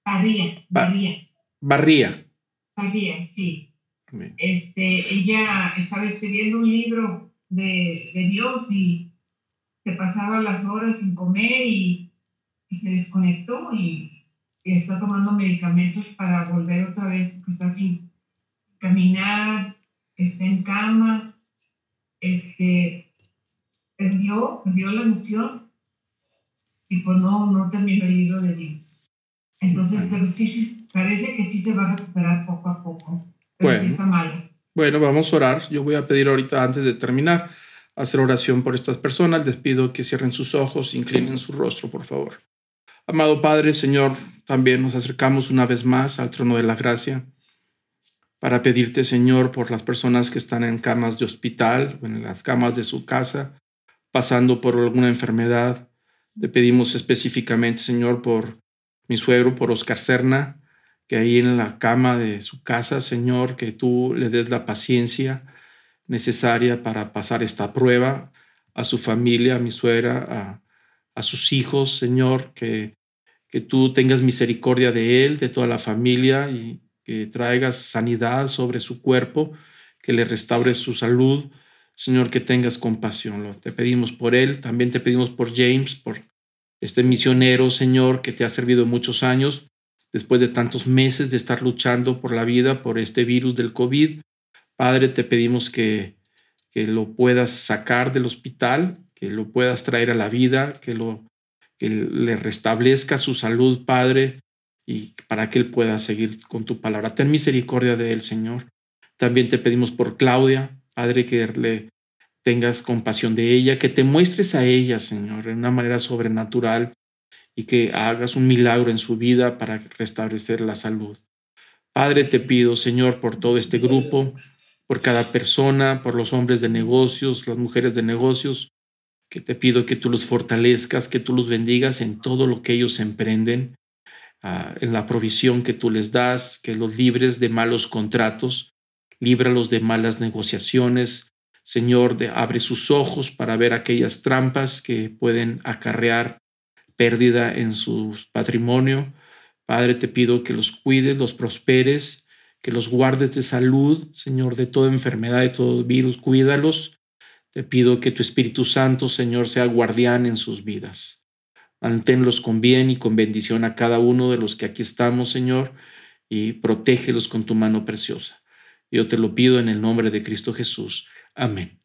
Barría, Barría. Barría. Barría, sí. Este, ella estaba escribiendo un libro de, de Dios y se pasaba las horas sin comer y se desconectó y, está tomando medicamentos para volver otra vez, porque está sin caminar, está en cama, este, perdió, perdió la emoción y pues no, no terminó el libro de Dios. Entonces, pero sí, sí, parece que sí se va a recuperar poco a poco, pero bueno, sí está mal. Bueno, vamos a orar. Yo voy a pedir ahorita, antes de terminar, hacer oración por estas personas. Les pido que cierren sus ojos, inclinen su rostro, por favor. Amado Padre, Señor, también nos acercamos una vez más al trono de la gracia para pedirte, Señor, por las personas que están en camas de hospital o en las camas de su casa, pasando por alguna enfermedad. Te pedimos específicamente, Señor, por mi suegro, por Oscar Serna, que ahí en la cama de su casa, Señor, que tú le des la paciencia necesaria para pasar esta prueba a su familia, a mi suegra, a a sus hijos, Señor, que, que tú tengas misericordia de él, de toda la familia y que traigas sanidad sobre su cuerpo, que le restaures su salud. Señor, que tengas compasión. Te pedimos por él, también te pedimos por James, por este misionero, Señor, que te ha servido muchos años, después de tantos meses de estar luchando por la vida, por este virus del COVID. Padre, te pedimos que, que lo puedas sacar del hospital, que lo puedas traer a la vida, que, lo, que le restablezca su salud, Padre, y para que él pueda seguir con tu palabra. Ten misericordia de él, Señor. También te pedimos por Claudia, Padre, que le tengas compasión de ella, que te muestres a ella, Señor, de una manera sobrenatural y que hagas un milagro en su vida para restablecer la salud. Padre, te pido, Señor, por todo este grupo, por cada persona, por los hombres de negocios, las mujeres de negocios, que te pido que tú los fortalezcas, que tú los bendigas en todo lo que ellos emprenden, ah, en la provisión que tú les das, que los libres de malos contratos, líbralos de malas negociaciones. Señor, de, abre sus ojos para ver aquellas trampas que pueden acarrear pérdida en su patrimonio. Padre, te pido que los cuides, los prosperes, que los guardes de salud, Señor, de toda enfermedad, de todo virus, cuídalos. Te pido que tu Espíritu Santo, Señor, sea guardián en sus vidas. Manténlos con bien y con bendición a cada uno de los que aquí estamos, Señor, y protégelos con tu mano preciosa. Yo te lo pido en el nombre de Cristo Jesús. Amén.